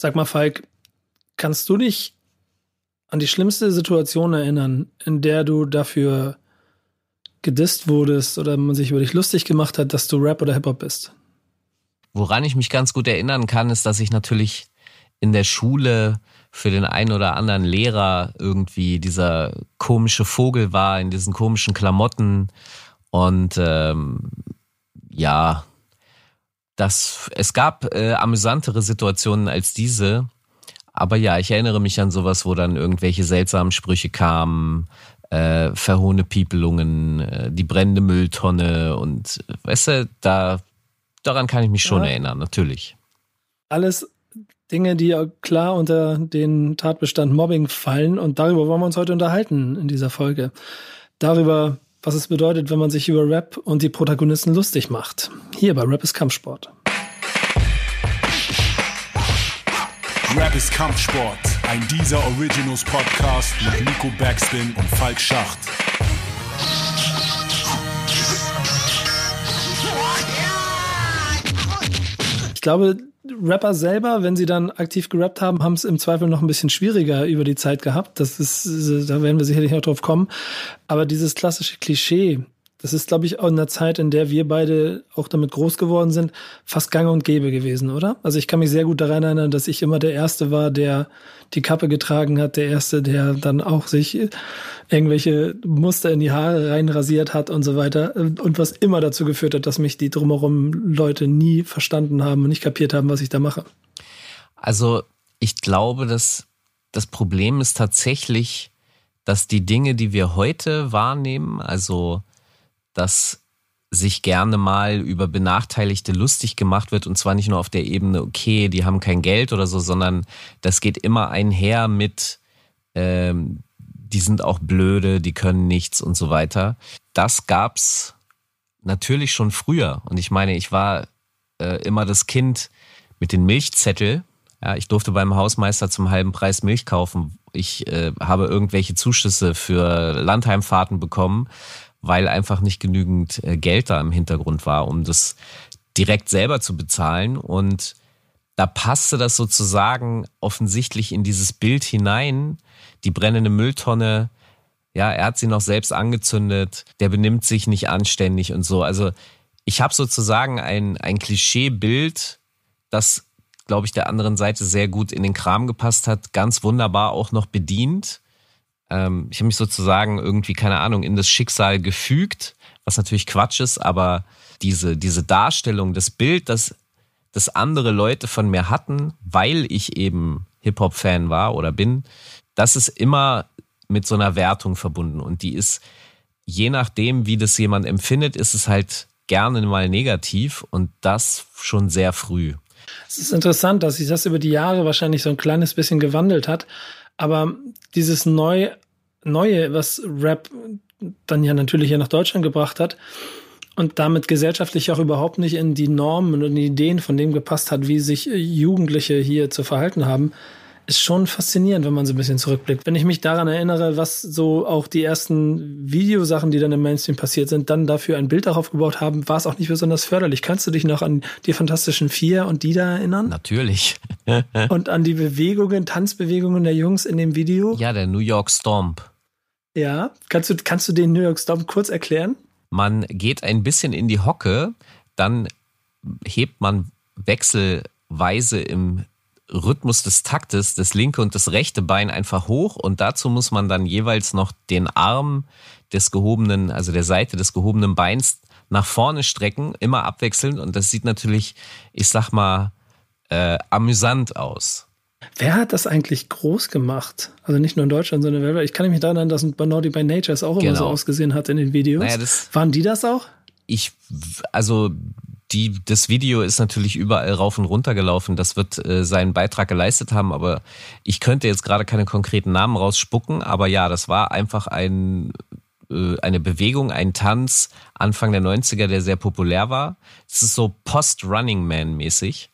Sag mal, Falk, kannst du dich an die schlimmste Situation erinnern, in der du dafür gedisst wurdest oder man sich über dich lustig gemacht hat, dass du Rap oder Hip-Hop bist? Woran ich mich ganz gut erinnern kann, ist, dass ich natürlich in der Schule für den einen oder anderen Lehrer irgendwie dieser komische Vogel war in diesen komischen Klamotten und ähm, ja, das, es gab äh, amüsantere Situationen als diese. Aber ja, ich erinnere mich an sowas, wo dann irgendwelche seltsamen Sprüche kamen, äh, verhohne Piepelungen, äh, die brennende Mülltonne und weißt du, da daran kann ich mich schon ja. erinnern, natürlich. Alles Dinge, die klar unter den Tatbestand Mobbing fallen und darüber wollen wir uns heute unterhalten in dieser Folge. Darüber, was es bedeutet, wenn man sich über Rap und die Protagonisten lustig macht. Hier bei Rap ist Kampfsport. Rap ist Kampfsport, ein dieser Originals Podcast mit Nico Backspin und Falk Schacht. Ich glaube, Rapper selber, wenn sie dann aktiv gerappt haben, haben es im Zweifel noch ein bisschen schwieriger über die Zeit gehabt. Das ist, da werden wir sicherlich noch drauf kommen. Aber dieses klassische Klischee, das ist, glaube ich, auch in der Zeit, in der wir beide auch damit groß geworden sind, fast gang und gäbe gewesen, oder? Also ich kann mich sehr gut daran erinnern, dass ich immer der Erste war, der die Kappe getragen hat, der Erste, der dann auch sich irgendwelche Muster in die Haare reinrasiert hat und so weiter. Und was immer dazu geführt hat, dass mich die drumherum Leute nie verstanden haben und nicht kapiert haben, was ich da mache. Also ich glaube, dass das Problem ist tatsächlich, dass die Dinge, die wir heute wahrnehmen, also dass sich gerne mal über Benachteiligte lustig gemacht wird und zwar nicht nur auf der Ebene, okay, die haben kein Geld oder so, sondern das geht immer einher mit, ähm, die sind auch blöde, die können nichts und so weiter. Das gab's natürlich schon früher und ich meine, ich war äh, immer das Kind mit den Milchzettel. Ja, ich durfte beim Hausmeister zum halben Preis Milch kaufen. Ich äh, habe irgendwelche Zuschüsse für Landheimfahrten bekommen weil einfach nicht genügend äh, Geld da im Hintergrund war, um das direkt selber zu bezahlen. Und da passte das sozusagen offensichtlich in dieses Bild hinein. Die brennende Mülltonne, ja, er hat sie noch selbst angezündet, der benimmt sich nicht anständig und so. Also ich habe sozusagen ein, ein Klischeebild, das, glaube ich, der anderen Seite sehr gut in den Kram gepasst hat, ganz wunderbar auch noch bedient ähm, ich habe mich sozusagen irgendwie, keine Ahnung, in das Schicksal gefügt, was natürlich Quatsch ist, aber diese, diese Darstellung, das Bild, das, das andere Leute von mir hatten, weil ich eben Hip-Hop-Fan war oder bin, das ist immer mit so einer Wertung verbunden. Und die ist, je nachdem, wie das jemand empfindet, ist es halt gerne mal negativ und das schon sehr früh. Es ist interessant, dass sich das über die Jahre wahrscheinlich so ein kleines bisschen gewandelt hat. Aber dieses neu, Neue, was Rap dann ja natürlich hier nach Deutschland gebracht hat und damit gesellschaftlich auch überhaupt nicht in die Normen und Ideen von dem gepasst hat, wie sich Jugendliche hier zu verhalten haben, ist schon faszinierend, wenn man so ein bisschen zurückblickt. Wenn ich mich daran erinnere, was so auch die ersten Videosachen, die dann im Mainstream passiert sind, dann dafür ein Bild darauf gebaut haben, war es auch nicht besonders förderlich. Kannst du dich noch an die Fantastischen Vier und die da erinnern? Natürlich. und an die Bewegungen, Tanzbewegungen der Jungs in dem Video? Ja, der New York Stomp. Ja, kannst du, kannst du den New York Stomp kurz erklären? Man geht ein bisschen in die Hocke, dann hebt man wechselweise im Rhythmus des Taktes das linke und das rechte Bein einfach hoch und dazu muss man dann jeweils noch den Arm des gehobenen, also der Seite des gehobenen Beins nach vorne strecken, immer abwechselnd und das sieht natürlich, ich sag mal, äh, amüsant aus. Wer hat das eigentlich groß gemacht? Also nicht nur in Deutschland, sondern weltweit. Ich kann mich daran erinnern, dass Naughty by Nature es auch genau. immer so genau. ausgesehen hat in den Videos. Naja, Waren die das auch? Ich, also die, das Video ist natürlich überall rauf und runter gelaufen. Das wird äh, seinen Beitrag geleistet haben, aber ich könnte jetzt gerade keine konkreten Namen rausspucken. Aber ja, das war einfach ein, äh, eine Bewegung, ein Tanz Anfang der 90er, der sehr populär war. Es ist so Post-Running Man-mäßig.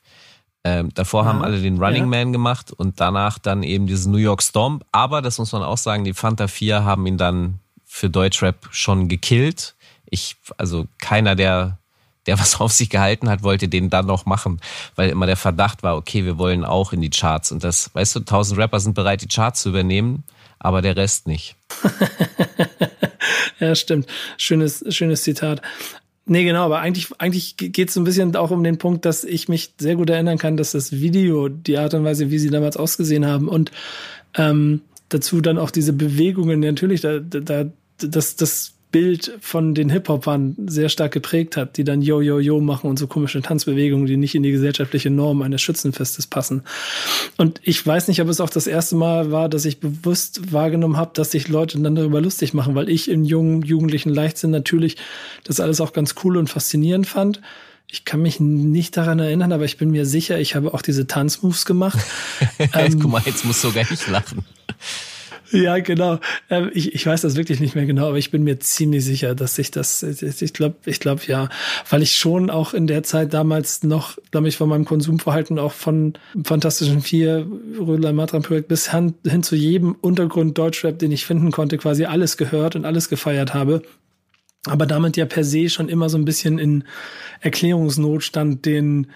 Ähm, davor ja, haben alle den Running ja. Man gemacht und danach dann eben diesen New York Stomp. Aber das muss man auch sagen, die Fanta 4 haben ihn dann für Deutschrap schon gekillt. Ich, also keiner der der was auf sich gehalten hat, wollte den dann noch machen, weil immer der Verdacht war, okay, wir wollen auch in die Charts. Und das, weißt du, tausend Rapper sind bereit, die Charts zu übernehmen, aber der Rest nicht. ja, stimmt. Schönes, schönes Zitat. Nee, genau, aber eigentlich, eigentlich geht es ein bisschen auch um den Punkt, dass ich mich sehr gut erinnern kann, dass das Video, die Art und Weise, wie sie damals ausgesehen haben und ähm, dazu dann auch diese Bewegungen, natürlich, da, da, das, das Bild von den Hip-Hopern sehr stark geprägt hat, die dann Yo, Yo, Yo machen und so komische Tanzbewegungen, die nicht in die gesellschaftliche Norm eines Schützenfestes passen. Und ich weiß nicht, ob es auch das erste Mal war, dass ich bewusst wahrgenommen habe, dass sich Leute dann darüber lustig machen, weil ich in jungen, jugendlichen Leichtsinn natürlich das alles auch ganz cool und faszinierend fand. Ich kann mich nicht daran erinnern, aber ich bin mir sicher, ich habe auch diese Tanzmoves gemacht. ähm, Guck mal, jetzt musst du sogar nicht lachen. Ja, genau. Ähm, ich, ich weiß das wirklich nicht mehr genau, aber ich bin mir ziemlich sicher, dass ich das, ich glaube, ich glaube ja, weil ich schon auch in der Zeit damals noch, glaube ich, von meinem Konsumverhalten auch von Fantastischen Vier, Rödler Matram Projekt bis hin, hin zu jedem Untergrund Deutschrap, den ich finden konnte, quasi alles gehört und alles gefeiert habe aber damit ja per se schon immer so ein bisschen in Erklärungsnotstand den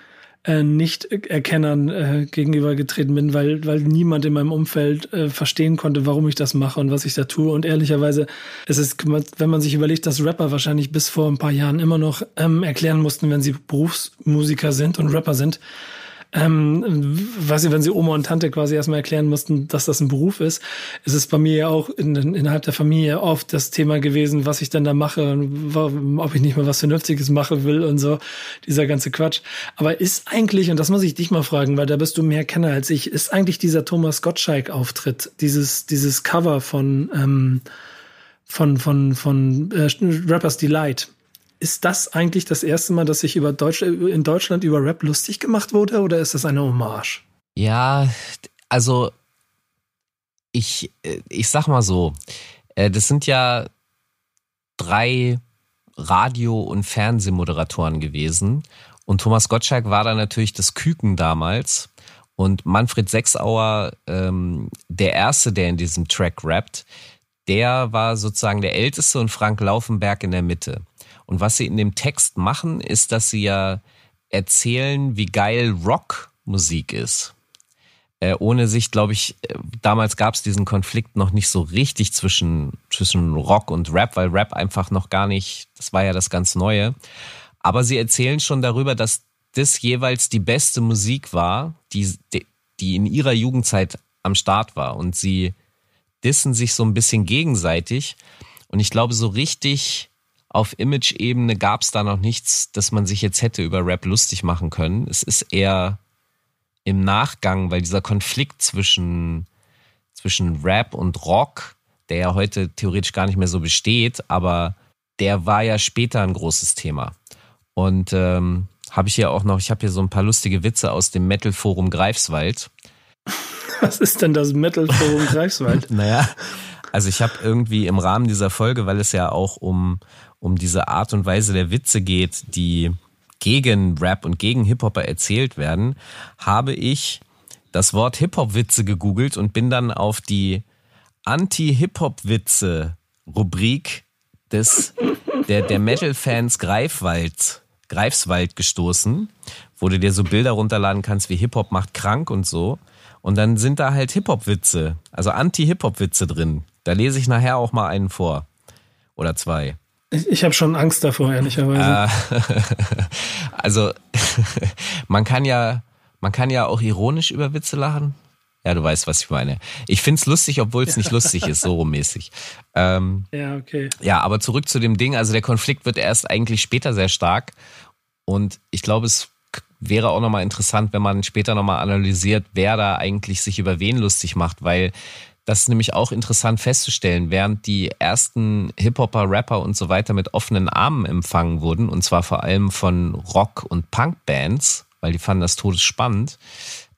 äh, Nicht-Erkennern äh, gegenübergetreten bin, weil, weil niemand in meinem Umfeld äh, verstehen konnte, warum ich das mache und was ich da tue. Und ehrlicherweise, es ist, wenn man sich überlegt, dass Rapper wahrscheinlich bis vor ein paar Jahren immer noch ähm, erklären mussten, wenn sie Berufsmusiker sind und Rapper sind, ähm, weiß ich, wenn sie Oma und Tante quasi erstmal erklären mussten, dass das ein Beruf ist, ist es bei mir ja auch in, innerhalb der Familie oft das Thema gewesen, was ich dann da mache und ob ich nicht mal was Vernünftiges machen will und so, dieser ganze Quatsch. Aber ist eigentlich, und das muss ich dich mal fragen, weil da bist du mehr Kenner als ich, ist eigentlich dieser Thomas Gottschalk-Auftritt, dieses, dieses Cover von, ähm, von, von, von äh, Rappers Delight, ist das eigentlich das erste Mal, dass sich über Deutsch, in Deutschland über Rap lustig gemacht wurde oder ist das eine Hommage? Ja, also ich, ich sag mal so, äh, das sind ja drei Radio- und Fernsehmoderatoren gewesen. Und Thomas Gottschalk war da natürlich das Küken damals. Und Manfred Sechsauer, ähm, der Erste, der in diesem Track rappt, der war sozusagen der Älteste und Frank Laufenberg in der Mitte. Und was sie in dem Text machen, ist, dass sie ja erzählen, wie geil Rockmusik ist. Äh, ohne sich, glaube ich, äh, damals gab es diesen Konflikt noch nicht so richtig zwischen, zwischen Rock und Rap, weil Rap einfach noch gar nicht, das war ja das ganz Neue. Aber sie erzählen schon darüber, dass das jeweils die beste Musik war, die, die in ihrer Jugendzeit am Start war. Und sie dissen sich so ein bisschen gegenseitig. Und ich glaube, so richtig auf Image-Ebene gab es da noch nichts, dass man sich jetzt hätte über Rap lustig machen können. Es ist eher im Nachgang, weil dieser Konflikt zwischen, zwischen Rap und Rock, der ja heute theoretisch gar nicht mehr so besteht, aber der war ja später ein großes Thema. Und ähm, habe ich hier auch noch, ich habe hier so ein paar lustige Witze aus dem Metal Forum Greifswald. Was ist denn das Metal Forum Greifswald? naja, also ich habe irgendwie im Rahmen dieser Folge, weil es ja auch um, um diese Art und Weise der Witze geht, die gegen Rap und gegen Hip-Hopper erzählt werden, habe ich das Wort Hip-Hop-Witze gegoogelt und bin dann auf die Anti-Hip-Hop-Witze-Rubrik des, der, der Metal-Fans Greifwald, Greifswald gestoßen, wo du dir so Bilder runterladen kannst, wie Hip-Hop macht krank und so. Und dann sind da halt Hip-Hop-Witze, also Anti-Hip-Hop-Witze drin. Da lese ich nachher auch mal einen vor. Oder zwei. Ich, ich habe schon Angst davor, ehrlicherweise. Äh, also, man kann ja, man kann ja auch ironisch über Witze lachen. Ja, du weißt, was ich meine. Ich find's lustig, obwohl es nicht lustig ist, so rummäßig. Ähm, ja, okay. Ja, aber zurück zu dem Ding. Also der Konflikt wird erst eigentlich später sehr stark. Und ich glaube, es wäre auch nochmal interessant, wenn man später nochmal analysiert, wer da eigentlich sich über wen lustig macht, weil das ist nämlich auch interessant festzustellen, während die ersten Hip-Hopper, Rapper und so weiter mit offenen Armen empfangen wurden, und zwar vor allem von Rock- und Punk-Bands, weil die fanden das todesspannend.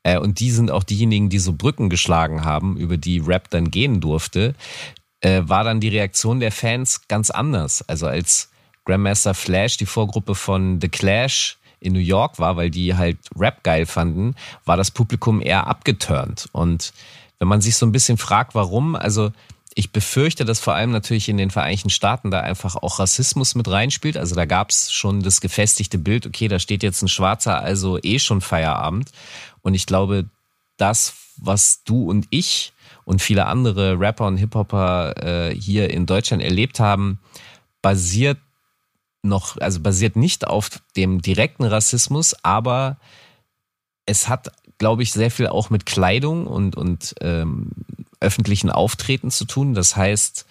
Äh, und die sind auch diejenigen, die so Brücken geschlagen haben, über die Rap dann gehen durfte, äh, war dann die Reaktion der Fans ganz anders. Also als Grandmaster Flash, die Vorgruppe von The Clash, in New York war, weil die halt Rap geil fanden, war das Publikum eher abgeturnt. Und wenn man sich so ein bisschen fragt, warum, also ich befürchte, dass vor allem natürlich in den Vereinigten Staaten da einfach auch Rassismus mit reinspielt. Also da gab es schon das gefestigte Bild, okay, da steht jetzt ein Schwarzer, also eh schon Feierabend. Und ich glaube, das, was du und ich und viele andere Rapper und Hip-Hopper äh, hier in Deutschland erlebt haben, basiert noch, also basiert nicht auf dem direkten Rassismus, aber es hat, glaube ich, sehr viel auch mit Kleidung und, und ähm, öffentlichen Auftreten zu tun. Das heißt,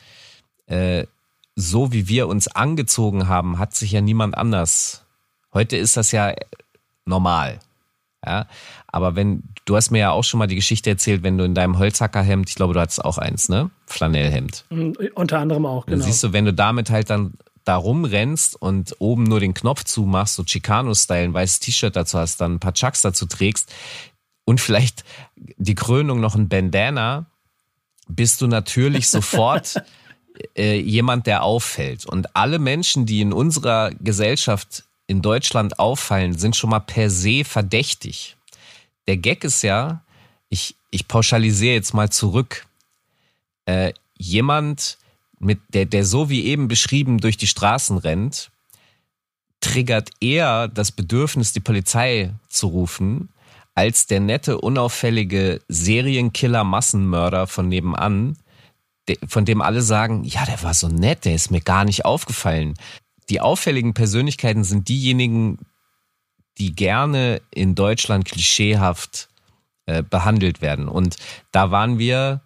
äh, so wie wir uns angezogen haben, hat sich ja niemand anders. Heute ist das ja normal. Ja, aber wenn, du hast mir ja auch schon mal die Geschichte erzählt, wenn du in deinem Holzhackerhemd, ich glaube, du hattest auch eins, ne? Flanellhemd. Mm, unter anderem auch, genau. Dann siehst du, wenn du damit halt dann da rumrennst und oben nur den Knopf zumachst, so Chicano-Style, ein weißes T-Shirt dazu hast, dann ein paar Chucks dazu trägst und vielleicht die Krönung noch ein Bandana, bist du natürlich sofort äh, jemand, der auffällt. Und alle Menschen, die in unserer Gesellschaft in Deutschland auffallen, sind schon mal per se verdächtig. Der Gag ist ja, ich, ich pauschalisiere jetzt mal zurück, äh, jemand, mit der, der so wie eben beschrieben durch die Straßen rennt, triggert eher das Bedürfnis, die Polizei zu rufen, als der nette, unauffällige Serienkiller-Massenmörder von nebenan, von dem alle sagen, ja, der war so nett, der ist mir gar nicht aufgefallen. Die auffälligen Persönlichkeiten sind diejenigen, die gerne in Deutschland klischeehaft äh, behandelt werden. Und da waren wir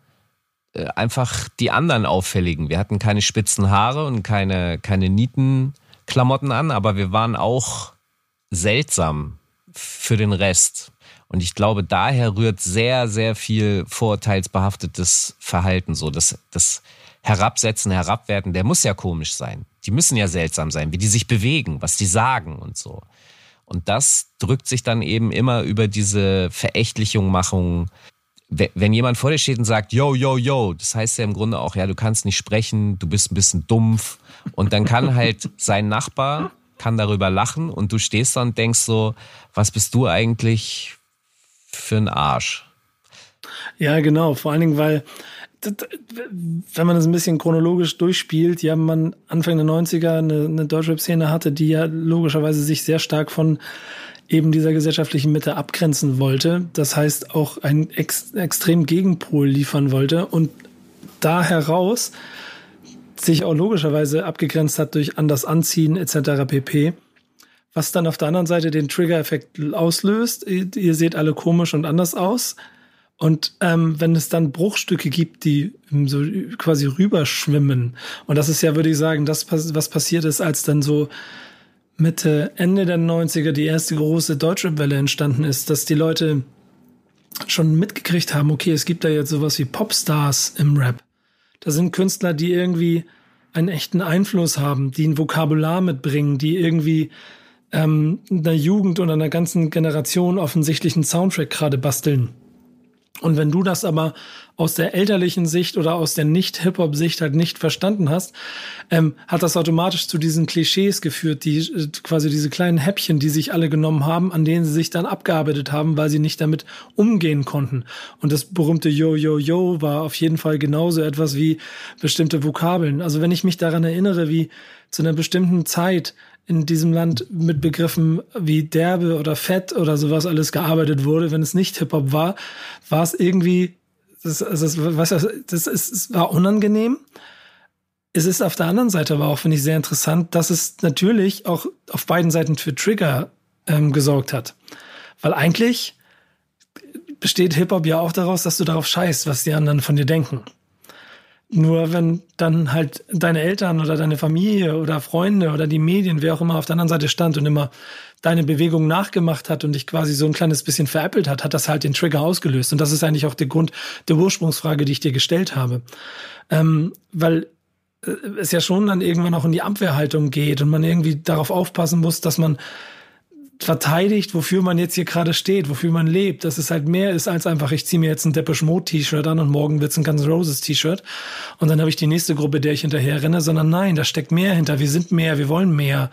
äh, einfach die anderen auffälligen. Wir hatten keine spitzen Haare und keine, keine Nietenklamotten an, aber wir waren auch seltsam für den Rest. Und ich glaube, daher rührt sehr, sehr viel vorurteilsbehaftetes Verhalten so. Das, das Herabsetzen, Herabwerten, der muss ja komisch sein. Die müssen ja seltsam sein, wie die sich bewegen, was die sagen und so. Und das drückt sich dann eben immer über diese Verächtlichung, Machung. Wenn jemand vor dir steht und sagt, yo, yo, yo, das heißt ja im Grunde auch, ja, du kannst nicht sprechen, du bist ein bisschen dumpf. Und dann kann halt sein Nachbar, kann darüber lachen und du stehst da und denkst so, was bist du eigentlich für ein Arsch. Ja, genau. Vor allen Dingen, weil wenn man das ein bisschen chronologisch durchspielt, ja, man Anfang der 90er eine, eine Deutschrap-Szene hatte, die ja logischerweise sich sehr stark von eben dieser gesellschaftlichen Mitte abgrenzen wollte. Das heißt, auch einen ex extrem Gegenpol liefern wollte und da heraus sich auch logischerweise abgegrenzt hat durch anders anziehen etc. pp was dann auf der anderen Seite den Trigger-Effekt auslöst. Ihr, ihr, seht alle komisch und anders aus. Und ähm, wenn es dann Bruchstücke gibt, die so quasi rüberschwimmen, und das ist ja, würde ich sagen, das, was passiert ist, als dann so Mitte, Ende der 90er die erste große Deutschrap-Welle entstanden ist, dass die Leute schon mitgekriegt haben, okay, es gibt da jetzt sowas wie Popstars im Rap. Da sind Künstler, die irgendwie einen echten Einfluss haben, die ein Vokabular mitbringen, die irgendwie ähm, einer Jugend und einer ganzen Generation offensichtlich einen Soundtrack gerade basteln. Und wenn du das aber aus der elterlichen Sicht oder aus der Nicht-Hip-Hop-Sicht halt nicht verstanden hast, ähm, hat das automatisch zu diesen Klischees geführt, die äh, quasi diese kleinen Häppchen, die sich alle genommen haben, an denen sie sich dann abgearbeitet haben, weil sie nicht damit umgehen konnten. Und das berühmte Yo, Yo, Yo war auf jeden Fall genauso etwas wie bestimmte Vokabeln. Also wenn ich mich daran erinnere, wie zu einer bestimmten Zeit in diesem Land mit Begriffen wie derbe oder fett oder sowas alles gearbeitet wurde, wenn es nicht Hip-Hop war, war es irgendwie, das, das, was, das, ist, es war unangenehm. Es ist auf der anderen Seite aber auch, finde ich, sehr interessant, dass es natürlich auch auf beiden Seiten für Trigger ähm, gesorgt hat. Weil eigentlich besteht Hip-Hop ja auch daraus, dass du darauf scheißt, was die anderen von dir denken. Nur wenn dann halt deine Eltern oder deine Familie oder Freunde oder die Medien, wer auch immer auf der anderen Seite stand und immer deine Bewegung nachgemacht hat und dich quasi so ein kleines bisschen veräppelt hat, hat das halt den Trigger ausgelöst. Und das ist eigentlich auch der Grund der Ursprungsfrage, die ich dir gestellt habe. Ähm, weil äh, es ja schon dann irgendwann auch in die Abwehrhaltung geht und man irgendwie darauf aufpassen muss, dass man verteidigt, wofür man jetzt hier gerade steht, wofür man lebt, dass es halt mehr ist als einfach, ich ziehe mir jetzt ein Depeche Mode T-Shirt an und morgen wird's ein Guns Roses T-Shirt und dann habe ich die nächste Gruppe, der ich hinterher renne, sondern nein, da steckt mehr hinter. Wir sind mehr, wir wollen mehr.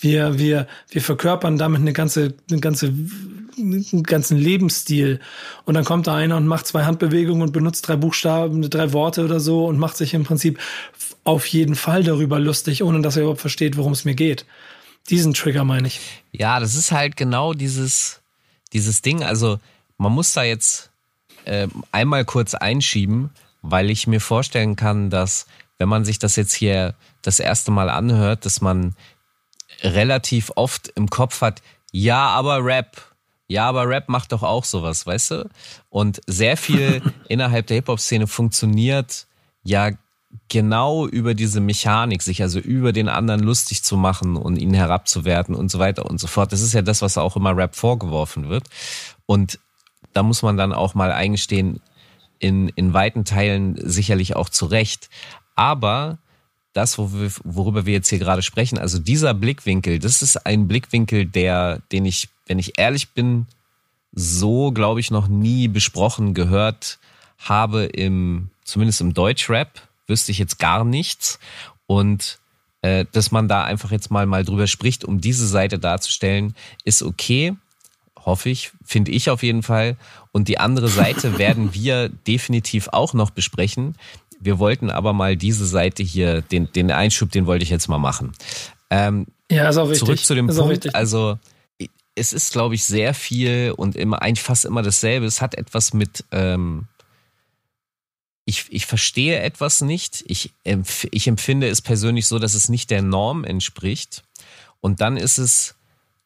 Wir, wir, wir verkörpern damit eine ganze, eine ganze, einen ganzen Lebensstil. Und dann kommt da einer und macht zwei Handbewegungen und benutzt drei Buchstaben, drei Worte oder so und macht sich im Prinzip auf jeden Fall darüber lustig, ohne dass er überhaupt versteht, worum es mir geht. Diesen Trigger meine ich. Ja, das ist halt genau dieses, dieses Ding. Also man muss da jetzt äh, einmal kurz einschieben, weil ich mir vorstellen kann, dass wenn man sich das jetzt hier das erste Mal anhört, dass man relativ oft im Kopf hat, ja, aber Rap. Ja, aber Rap macht doch auch sowas, weißt du? Und sehr viel innerhalb der Hip-Hop-Szene funktioniert ja genau über diese Mechanik, sich also über den anderen lustig zu machen und ihn herabzuwerten und so weiter und so fort. Das ist ja das, was auch immer Rap vorgeworfen wird. Und da muss man dann auch mal eingestehen, in, in weiten Teilen sicherlich auch zu Recht. Aber das, worüber wir jetzt hier gerade sprechen, also dieser Blickwinkel, das ist ein Blickwinkel, der, den ich, wenn ich ehrlich bin, so, glaube ich, noch nie besprochen gehört habe im, zumindest im Deutschrap wüsste ich jetzt gar nichts. Und äh, dass man da einfach jetzt mal, mal drüber spricht, um diese Seite darzustellen, ist okay. Hoffe ich, finde ich auf jeden Fall. Und die andere Seite werden wir definitiv auch noch besprechen. Wir wollten aber mal diese Seite hier, den, den Einschub, den wollte ich jetzt mal machen. Ähm, ja, ist auch wichtig. Zurück zu dem ist Punkt. Also, es ist, glaube ich, sehr viel und immer eigentlich fast immer dasselbe. Es hat etwas mit ähm, ich, ich verstehe etwas nicht. Ich, empf ich empfinde es persönlich so, dass es nicht der Norm entspricht. Und dann ist es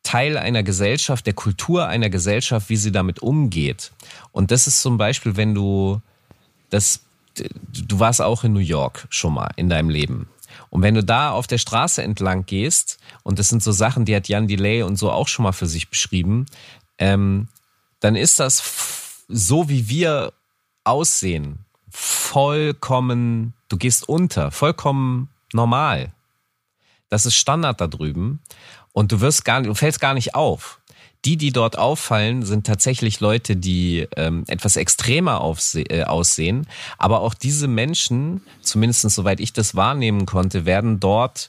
Teil einer Gesellschaft, der Kultur einer Gesellschaft, wie sie damit umgeht. Und das ist zum Beispiel, wenn du das, du warst auch in New York schon mal in deinem Leben. Und wenn du da auf der Straße entlang gehst, und das sind so Sachen, die hat Jan Delay und so auch schon mal für sich beschrieben, ähm, dann ist das so, wie wir aussehen vollkommen, du gehst unter, vollkommen normal. Das ist Standard da drüben und du wirst gar, du fällst gar nicht auf. Die, die dort auffallen, sind tatsächlich Leute, die ähm, etwas extremer äh, aussehen. Aber auch diese Menschen, zumindest soweit ich das wahrnehmen konnte, werden dort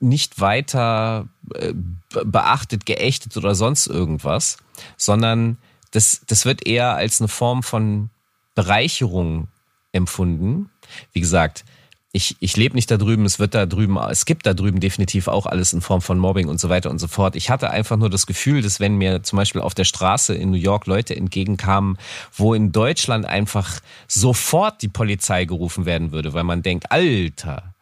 nicht weiter äh, beachtet, geächtet oder sonst irgendwas, sondern das, das wird eher als eine Form von Bereicherung empfunden. Wie gesagt, ich, ich lebe nicht da drüben, es wird da drüben, es gibt da drüben definitiv auch alles in Form von Mobbing und so weiter und so fort. Ich hatte einfach nur das Gefühl, dass wenn mir zum Beispiel auf der Straße in New York Leute entgegenkamen, wo in Deutschland einfach sofort die Polizei gerufen werden würde, weil man denkt, Alter,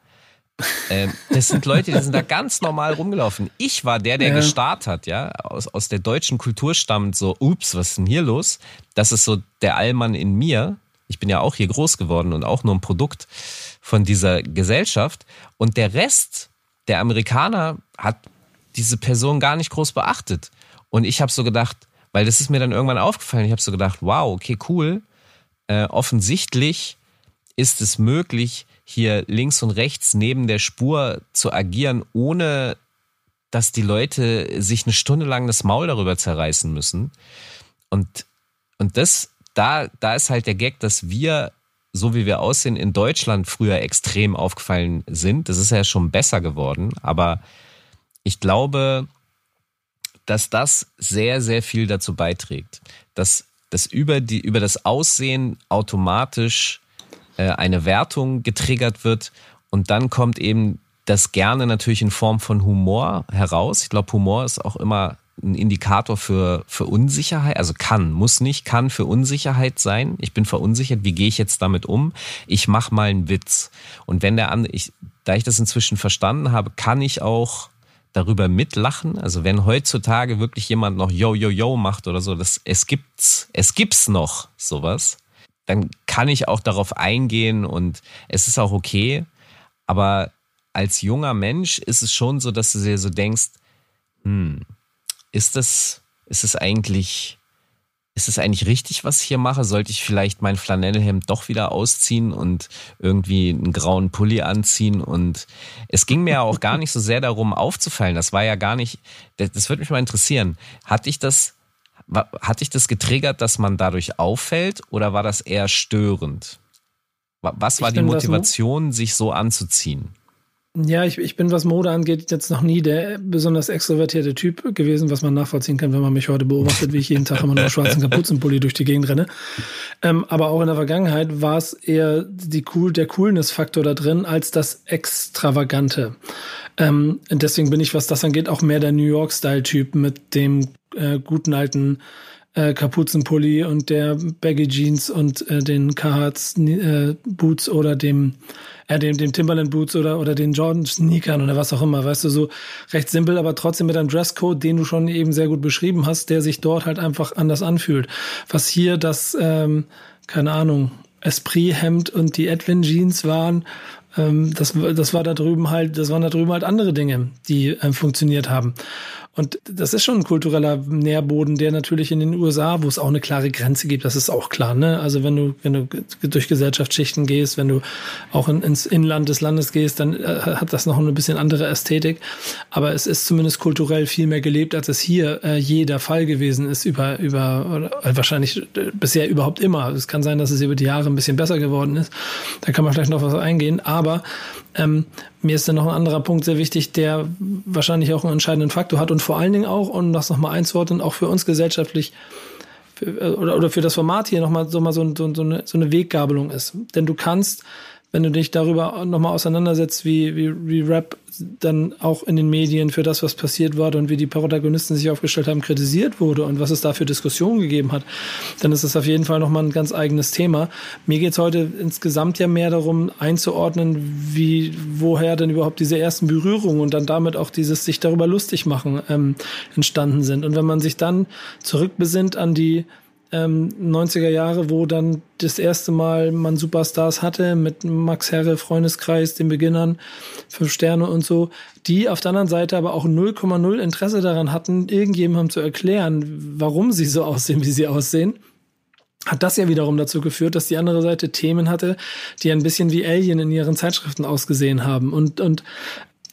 ähm, das sind Leute, die sind da ganz normal rumgelaufen. Ich war der, der ja. gestartet hat, ja, aus, aus der deutschen Kultur stammt, so, ups, was ist denn hier los? Das ist so der Allmann in mir, ich bin ja auch hier groß geworden und auch nur ein Produkt von dieser Gesellschaft. Und der Rest der Amerikaner hat diese Person gar nicht groß beachtet. Und ich habe so gedacht, weil das ist mir dann irgendwann aufgefallen, ich habe so gedacht, wow, okay, cool. Äh, offensichtlich ist es möglich, hier links und rechts neben der Spur zu agieren, ohne dass die Leute sich eine Stunde lang das Maul darüber zerreißen müssen. Und, und das da, da ist halt der Gag, dass wir, so wie wir aussehen, in Deutschland früher extrem aufgefallen sind. Das ist ja schon besser geworden, aber ich glaube, dass das sehr, sehr viel dazu beiträgt, dass, dass über, die, über das Aussehen automatisch äh, eine Wertung getriggert wird und dann kommt eben das gerne natürlich in Form von Humor heraus. Ich glaube, Humor ist auch immer ein Indikator für, für Unsicherheit, also kann, muss nicht, kann für Unsicherheit sein. Ich bin verunsichert, wie gehe ich jetzt damit um? Ich mache mal einen Witz. Und wenn der andere, ich, da ich das inzwischen verstanden habe, kann ich auch darüber mitlachen. Also wenn heutzutage wirklich jemand noch Yo, Yo, Yo macht oder so, das, es gibt's, es gibt's noch sowas, dann kann ich auch darauf eingehen und es ist auch okay. Aber als junger Mensch ist es schon so, dass du dir so denkst, hm, ist das, ist es eigentlich, ist es eigentlich richtig, was ich hier mache? Sollte ich vielleicht mein Flanellhemd doch wieder ausziehen und irgendwie einen grauen Pulli anziehen? Und es ging mir ja auch gar nicht so sehr darum, aufzufallen. Das war ja gar nicht, das, das würde mich mal interessieren. Hatte ich das, hatte ich das getriggert, dass man dadurch auffällt oder war das eher störend? Was war ich die Motivation, sich so anzuziehen? Ja, ich, ich bin, was Mode angeht, jetzt noch nie der besonders extrovertierte Typ gewesen, was man nachvollziehen kann, wenn man mich heute beobachtet, wie ich jeden Tag immer nur schwarzen Kapuzenpulli durch die Gegend renne. Ähm, aber auch in der Vergangenheit war es eher die cool, der Coolness-Faktor da drin als das Extravagante. Ähm, deswegen bin ich, was das angeht, auch mehr der New York-Style-Typ mit dem äh, guten alten äh, Kapuzenpulli und der Baggy Jeans und äh, den Carhartt äh, Boots oder dem äh, dem, dem Timberland Boots oder, oder den Jordan Sneakern oder was auch immer, weißt du, so recht simpel, aber trotzdem mit einem Dresscode, den du schon eben sehr gut beschrieben hast, der sich dort halt einfach anders anfühlt. Was hier das, ähm, keine Ahnung, Esprit-Hemd und die Edwin Jeans waren, ähm, das, das war da drüben halt, das waren da drüben halt andere Dinge, die ähm, funktioniert haben. Und das ist schon ein kultureller Nährboden, der natürlich in den USA, wo es auch eine klare Grenze gibt, das ist auch klar, ne? Also wenn du, wenn du durch Gesellschaftsschichten gehst, wenn du auch in, ins Inland des Landes gehst, dann äh, hat das noch ein bisschen andere Ästhetik. Aber es ist zumindest kulturell viel mehr gelebt, als es hier äh, je der Fall gewesen ist über, über, äh, wahrscheinlich äh, bisher überhaupt immer. Es kann sein, dass es über die Jahre ein bisschen besser geworden ist. Da kann man vielleicht noch was eingehen. Aber ähm, mir ist dann noch ein anderer Punkt sehr wichtig, der wahrscheinlich auch einen entscheidenden Faktor hat und vor allen Dingen auch, um das nochmal einzuordnen, auch für uns gesellschaftlich für, äh, oder, oder für das Format hier nochmal so, mal so, so, so, eine, so eine Weggabelung ist. Denn du kannst wenn du dich darüber nochmal auseinandersetzt, wie, wie, wie Rap dann auch in den Medien für das, was passiert war und wie die Protagonisten sich aufgestellt haben, kritisiert wurde und was es da für Diskussionen gegeben hat, dann ist das auf jeden Fall nochmal ein ganz eigenes Thema. Mir geht's heute insgesamt ja mehr darum, einzuordnen, wie, woher denn überhaupt diese ersten Berührungen und dann damit auch dieses sich darüber lustig machen ähm, entstanden sind. Und wenn man sich dann zurückbesinnt an die ähm, 90er Jahre, wo dann das erste Mal man Superstars hatte mit Max Herre, Freundeskreis, den Beginnern, Fünf Sterne und so, die auf der anderen Seite aber auch 0,0 Interesse daran hatten, irgendjemandem zu erklären, warum sie so aussehen, wie sie aussehen hat das ja wiederum dazu geführt, dass die andere Seite Themen hatte, die ein bisschen wie Alien in ihren Zeitschriften ausgesehen haben. Und, und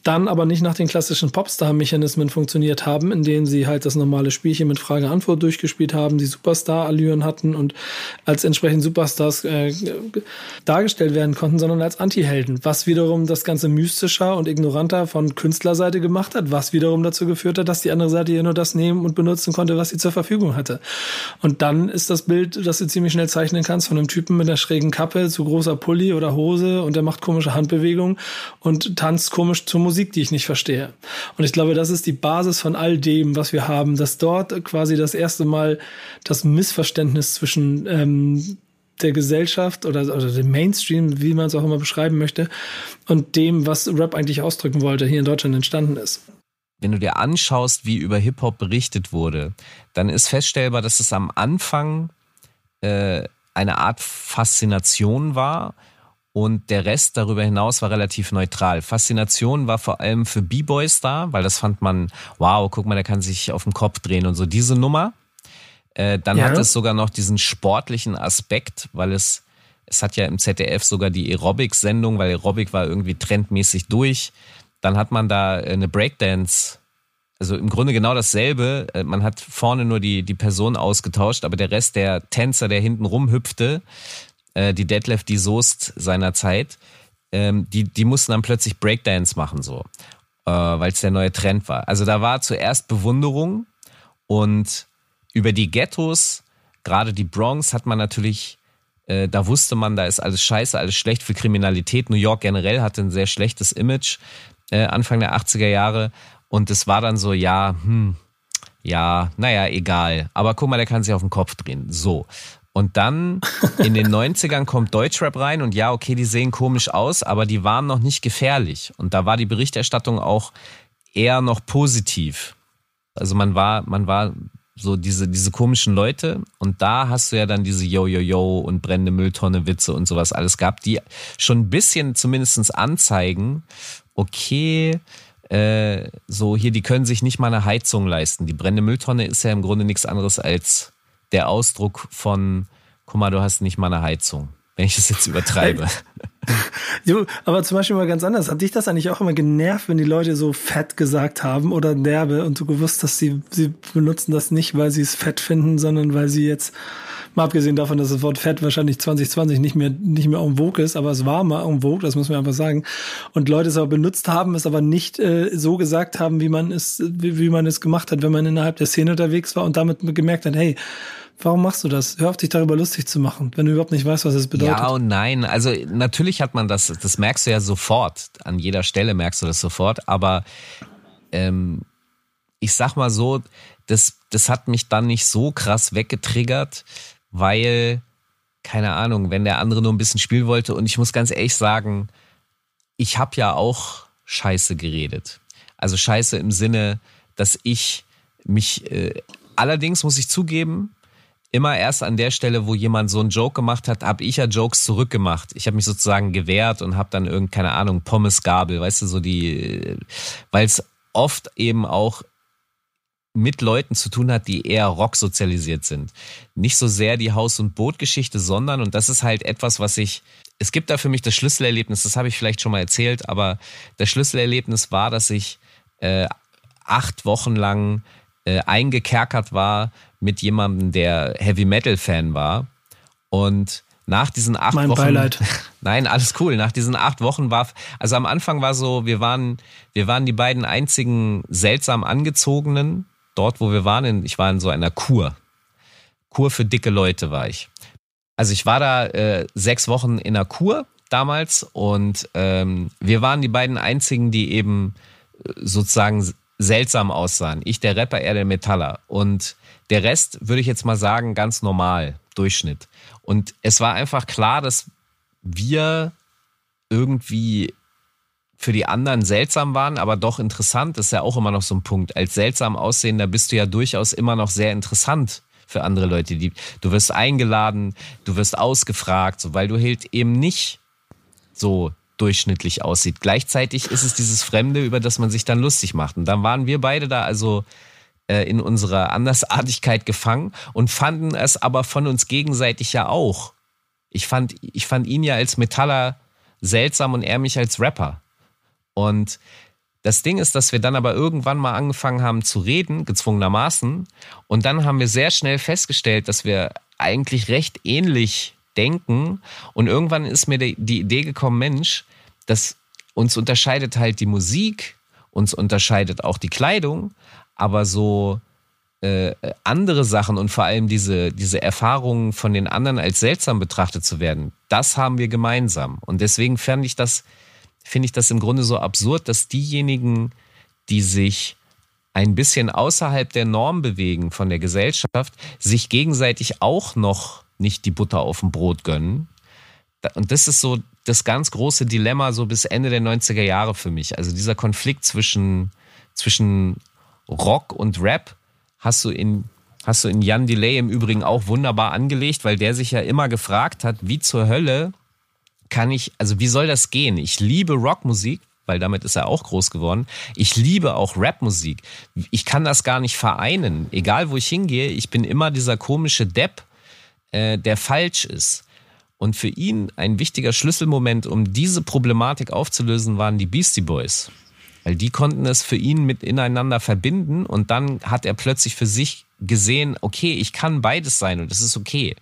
dann aber nicht nach den klassischen Popstar-Mechanismen funktioniert haben, in denen sie halt das normale Spielchen mit Frage-Antwort durchgespielt haben, die Superstar-Allüren hatten und als entsprechend Superstars äh, dargestellt werden konnten, sondern als Anti-Helden, was wiederum das Ganze mystischer und ignoranter von Künstlerseite gemacht hat, was wiederum dazu geführt hat, dass die andere Seite ja nur das nehmen und benutzen konnte, was sie zur Verfügung hatte. Und dann ist das Bild, das du ziemlich schnell zeichnen kannst, von einem Typen mit einer schrägen Kappe, zu großer Pulli oder Hose und der macht komische Handbewegungen und tanzt komisch zur Musik, die ich nicht verstehe. Und ich glaube, das ist die Basis von all dem, was wir haben, dass dort quasi das erste Mal das Missverständnis zwischen ähm, der Gesellschaft oder, oder dem Mainstream, wie man es auch immer beschreiben möchte, und dem, was Rap eigentlich ausdrücken wollte, hier in Deutschland entstanden ist. Wenn du dir anschaust, wie über Hip-Hop berichtet wurde, dann ist feststellbar, dass es am Anfang äh, eine Art Faszination war und der Rest darüber hinaus war relativ neutral. Faszination war vor allem für B-Boys da, weil das fand man, wow, guck mal, der kann sich auf den Kopf drehen und so. Diese Nummer. Äh, dann ja. hat es sogar noch diesen sportlichen Aspekt, weil es, es hat ja im ZDF sogar die Aerobic-Sendung, weil Aerobic war irgendwie trendmäßig durch. Dann hat man da eine Breakdance also im Grunde genau dasselbe. Äh, man hat vorne nur die, die Person ausgetauscht, aber der Rest der Tänzer, der hinten rumhüpfte, äh, die Detlef die Soest seiner Zeit, ähm, die, die mussten dann plötzlich Breakdance machen, so, äh, weil es der neue Trend war. Also da war zuerst Bewunderung und über die Ghettos, gerade die Bronx, hat man natürlich, äh, da wusste man, da ist alles scheiße, alles schlecht für Kriminalität. New York generell hatte ein sehr schlechtes Image äh, Anfang der 80er Jahre und es war dann so, ja, hm, ja, naja, egal. Aber guck mal, der kann sich auf den Kopf drehen. So. Und dann in den 90ern kommt Deutschrap rein und ja, okay, die sehen komisch aus, aber die waren noch nicht gefährlich. Und da war die Berichterstattung auch eher noch positiv. Also man war, man war so diese, diese komischen Leute und da hast du ja dann diese Yo-Yo-Yo und brennende Mülltonne Witze und sowas alles gehabt, die schon ein bisschen zumindestens anzeigen, okay, äh, so hier, die können sich nicht mal eine Heizung leisten. Die brennende Mülltonne ist ja im Grunde nichts anderes als der Ausdruck von, guck mal, du hast nicht mal eine Heizung, wenn ich das jetzt übertreibe. Jo, aber zum Beispiel mal ganz anders. Hat dich das eigentlich auch immer genervt, wenn die Leute so fett gesagt haben oder derbe und du gewusst, dass sie, sie benutzen das nicht, weil sie es fett finden, sondern weil sie jetzt, mal abgesehen davon, dass das Wort fett wahrscheinlich 2020 nicht mehr, nicht mehr en vogue ist, aber es war mal en vogue, das muss man einfach sagen. Und Leute es aber benutzt haben, es aber nicht äh, so gesagt haben, wie man es, wie, wie man es gemacht hat, wenn man innerhalb der Szene unterwegs war und damit gemerkt hat, hey, Warum machst du das? Hör auf, dich darüber lustig zu machen, wenn du überhaupt nicht weißt, was es bedeutet. Ja und nein. Also natürlich hat man das, das merkst du ja sofort. An jeder Stelle merkst du das sofort. Aber ähm, ich sag mal so, das, das hat mich dann nicht so krass weggetriggert, weil, keine Ahnung, wenn der andere nur ein bisschen spielen wollte. Und ich muss ganz ehrlich sagen, ich habe ja auch Scheiße geredet. Also Scheiße im Sinne, dass ich mich, äh, allerdings muss ich zugeben, immer erst an der Stelle, wo jemand so einen Joke gemacht hat, habe ich ja Jokes zurückgemacht. Ich habe mich sozusagen gewehrt und habe dann irgend keine Ahnung Pommesgabel, weißt du, so die, weil es oft eben auch mit Leuten zu tun hat, die eher Rock sozialisiert sind. Nicht so sehr die Haus- und Bootgeschichte, sondern, und das ist halt etwas, was ich, es gibt da für mich das Schlüsselerlebnis, das habe ich vielleicht schon mal erzählt, aber das Schlüsselerlebnis war, dass ich äh, acht Wochen lang äh, eingekerkert war mit jemandem, der Heavy Metal Fan war. Und nach diesen acht mein Wochen. Beileid. Nein, alles cool. Nach diesen acht Wochen war, also am Anfang war so, wir waren, wir waren die beiden einzigen seltsam angezogenen dort, wo wir waren. In, ich war in so einer Kur. Kur für dicke Leute war ich. Also ich war da äh, sechs Wochen in einer Kur damals und ähm, wir waren die beiden einzigen, die eben äh, sozusagen seltsam aussahen. Ich der Rapper, er der Metaller. Und der Rest würde ich jetzt mal sagen, ganz normal, Durchschnitt. Und es war einfach klar, dass wir irgendwie für die anderen seltsam waren, aber doch interessant. Ist ja auch immer noch so ein Punkt. Als seltsam aussehender bist du ja durchaus immer noch sehr interessant für andere Leute. Die, du wirst eingeladen, du wirst ausgefragt, so, weil du halt eben nicht so durchschnittlich aussieht. Gleichzeitig ist es dieses Fremde, über das man sich dann lustig macht. Und dann waren wir beide da also äh, in unserer Andersartigkeit gefangen und fanden es aber von uns gegenseitig ja auch. Ich fand, ich fand ihn ja als Metaller seltsam und er mich als Rapper. Und das Ding ist, dass wir dann aber irgendwann mal angefangen haben zu reden, gezwungenermaßen. Und dann haben wir sehr schnell festgestellt, dass wir eigentlich recht ähnlich denken. Und irgendwann ist mir die, Idee gekommen, Mensch, dass uns unterscheidet halt die Musik, uns unterscheidet auch die Kleidung, aber so äh, andere Sachen und vor allem diese, diese Erfahrungen von den anderen als seltsam betrachtet zu werden, das haben wir gemeinsam. Und deswegen fand ich das, finde ich das im Grunde so absurd, dass diejenigen, die sich ein bisschen außerhalb der Norm bewegen von der Gesellschaft, sich gegenseitig auch noch nicht die Butter auf dem Brot gönnen. Und das ist so das ganz große Dilemma so bis Ende der 90er Jahre für mich. Also dieser Konflikt zwischen, zwischen Rock und Rap hast du in hast du in Jan Delay im Übrigen auch wunderbar angelegt, weil der sich ja immer gefragt hat, wie zur Hölle kann ich, also wie soll das gehen? Ich liebe Rockmusik, weil damit ist er auch groß geworden. Ich liebe auch Rapmusik. Ich kann das gar nicht vereinen. Egal wo ich hingehe, ich bin immer dieser komische Depp, äh, der falsch ist. Und für ihn ein wichtiger Schlüsselmoment, um diese Problematik aufzulösen, waren die Beastie Boys. Weil die konnten es für ihn mit ineinander verbinden und dann hat er plötzlich für sich gesehen, okay, ich kann beides sein und das ist okay.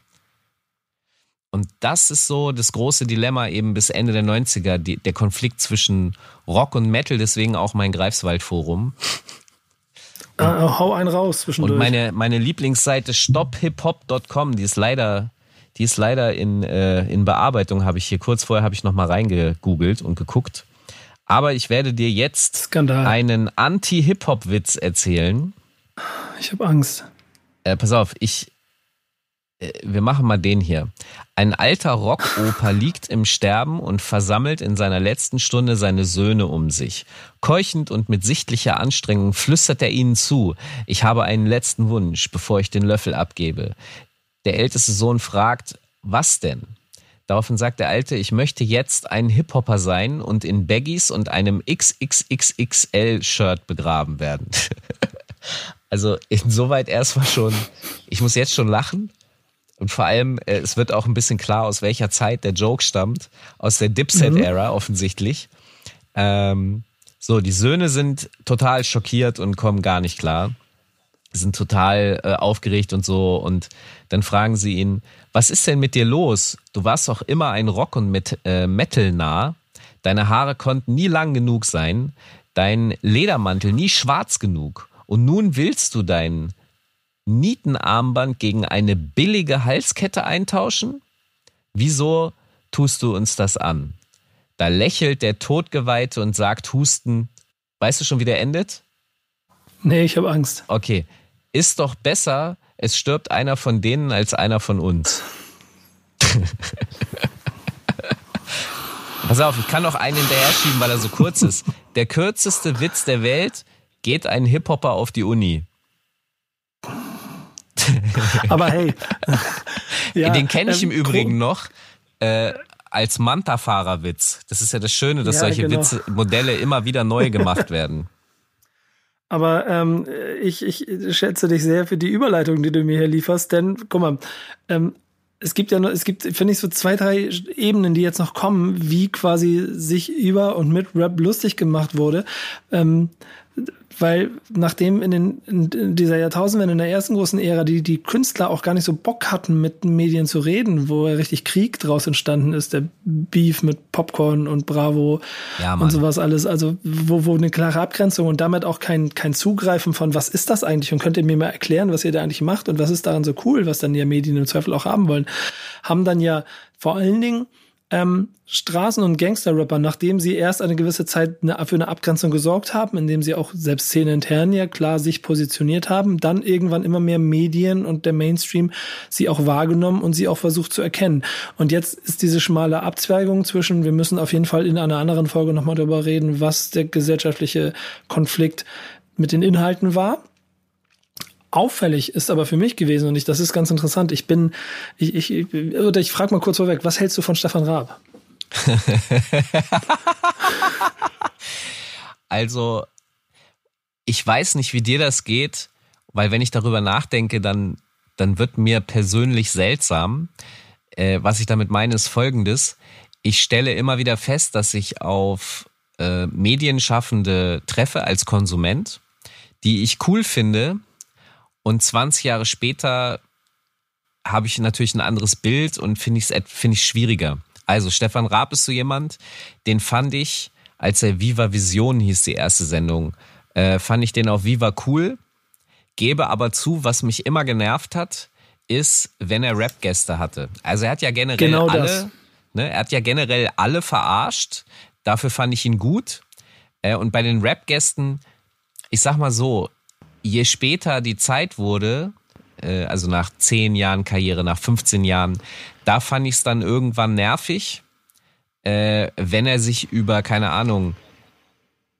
Und das ist so das große Dilemma eben bis Ende der 90er, die, der Konflikt zwischen Rock und Metal, deswegen auch mein Greifswald-Forum. Äh, hau einen raus zwischendurch. Und meine, meine Lieblingsseite stophiphop.com, die ist leider die ist leider in, äh, in Bearbeitung, habe ich hier kurz vorher habe ich noch mal reingegoogelt und geguckt. Aber ich werde dir jetzt Skandal. einen Anti-Hip-Hop-Witz erzählen. Ich habe Angst. Äh, pass auf, ich wir machen mal den hier. Ein alter Rockoper liegt im Sterben und versammelt in seiner letzten Stunde seine Söhne um sich. Keuchend und mit sichtlicher Anstrengung flüstert er ihnen zu, ich habe einen letzten Wunsch, bevor ich den Löffel abgebe. Der älteste Sohn fragt, was denn? Daraufhin sagt der Alte, ich möchte jetzt ein Hip-Hopper sein und in Baggies und einem XXXXL-Shirt begraben werden. Also insoweit erstmal schon, ich muss jetzt schon lachen. Und vor allem, äh, es wird auch ein bisschen klar, aus welcher Zeit der Joke stammt. Aus der Dipset-Ära offensichtlich. Ähm, so, die Söhne sind total schockiert und kommen gar nicht klar. Sind total äh, aufgeregt und so. Und dann fragen sie ihn, was ist denn mit dir los? Du warst doch immer ein Rock- und Met äh, Metal nah. Deine Haare konnten nie lang genug sein. Dein Ledermantel nie schwarz genug. Und nun willst du dein Nietenarmband gegen eine billige Halskette eintauschen? Wieso tust du uns das an? Da lächelt der Todgeweihte und sagt Husten. Weißt du schon, wie der endet? Nee, ich habe Angst. Okay. Ist doch besser, es stirbt einer von denen als einer von uns. Pass auf, ich kann noch einen hinterher schieben, weil er so kurz ist. Der kürzeste Witz der Welt geht ein Hip-Hopper auf die Uni. Aber hey. ja, Den kenne ich ähm, im Übrigen noch. Äh, als Manta-Fahrerwitz. Das ist ja das Schöne, dass ja, solche genau. Witze, Modelle immer wieder neu gemacht werden. Aber ähm, ich, ich schätze dich sehr für die Überleitung, die du mir hier lieferst, denn guck mal, ähm, es gibt ja noch, es gibt, finde ich, so zwei, drei Ebenen, die jetzt noch kommen, wie quasi sich über und mit Rap lustig gemacht wurde. Ähm, weil nachdem in, den, in dieser Jahrtausendwende, in der ersten großen Ära, die, die Künstler auch gar nicht so Bock hatten, mit Medien zu reden, wo richtig Krieg draus entstanden ist, der Beef mit Popcorn und Bravo ja, und sowas alles, also wo, wo eine klare Abgrenzung und damit auch kein, kein Zugreifen von, was ist das eigentlich? Und könnt ihr mir mal erklären, was ihr da eigentlich macht und was ist daran so cool, was dann ja Medien im Zweifel auch haben wollen, haben dann ja vor allen Dingen ähm, Straßen- und Gangster-Rapper, nachdem sie erst eine gewisse Zeit eine, für eine Abgrenzung gesorgt haben, indem sie auch selbst Szene intern ja klar sich positioniert haben, dann irgendwann immer mehr Medien und der Mainstream sie auch wahrgenommen und sie auch versucht zu erkennen. Und jetzt ist diese schmale Abzweigung zwischen, wir müssen auf jeden Fall in einer anderen Folge nochmal darüber reden, was der gesellschaftliche Konflikt mit den Inhalten war Auffällig ist aber für mich gewesen, und ich, das ist ganz interessant, ich bin, ich, ich, oder ich frage mal kurz vorweg, was hältst du von Stefan Raab? also, ich weiß nicht, wie dir das geht, weil wenn ich darüber nachdenke, dann, dann wird mir persönlich seltsam. Äh, was ich damit meine, ist folgendes. Ich stelle immer wieder fest, dass ich auf äh, Medienschaffende treffe als Konsument, die ich cool finde, und 20 Jahre später habe ich natürlich ein anderes Bild und finde ich es find ich schwieriger. Also Stefan Raab ist so jemand, den fand ich, als er Viva Vision hieß, die erste Sendung, äh, fand ich den auf Viva cool, gebe aber zu, was mich immer genervt hat, ist, wenn er Rap-Gäste hatte. Also er hat ja generell genau alle, ne, er hat ja generell alle verarscht. Dafür fand ich ihn gut. Äh, und bei den Rap-Gästen, ich sag mal so, je später die Zeit wurde, äh, also nach 10 Jahren Karriere, nach 15 Jahren, da fand ich es dann irgendwann nervig, äh, wenn er sich über, keine Ahnung,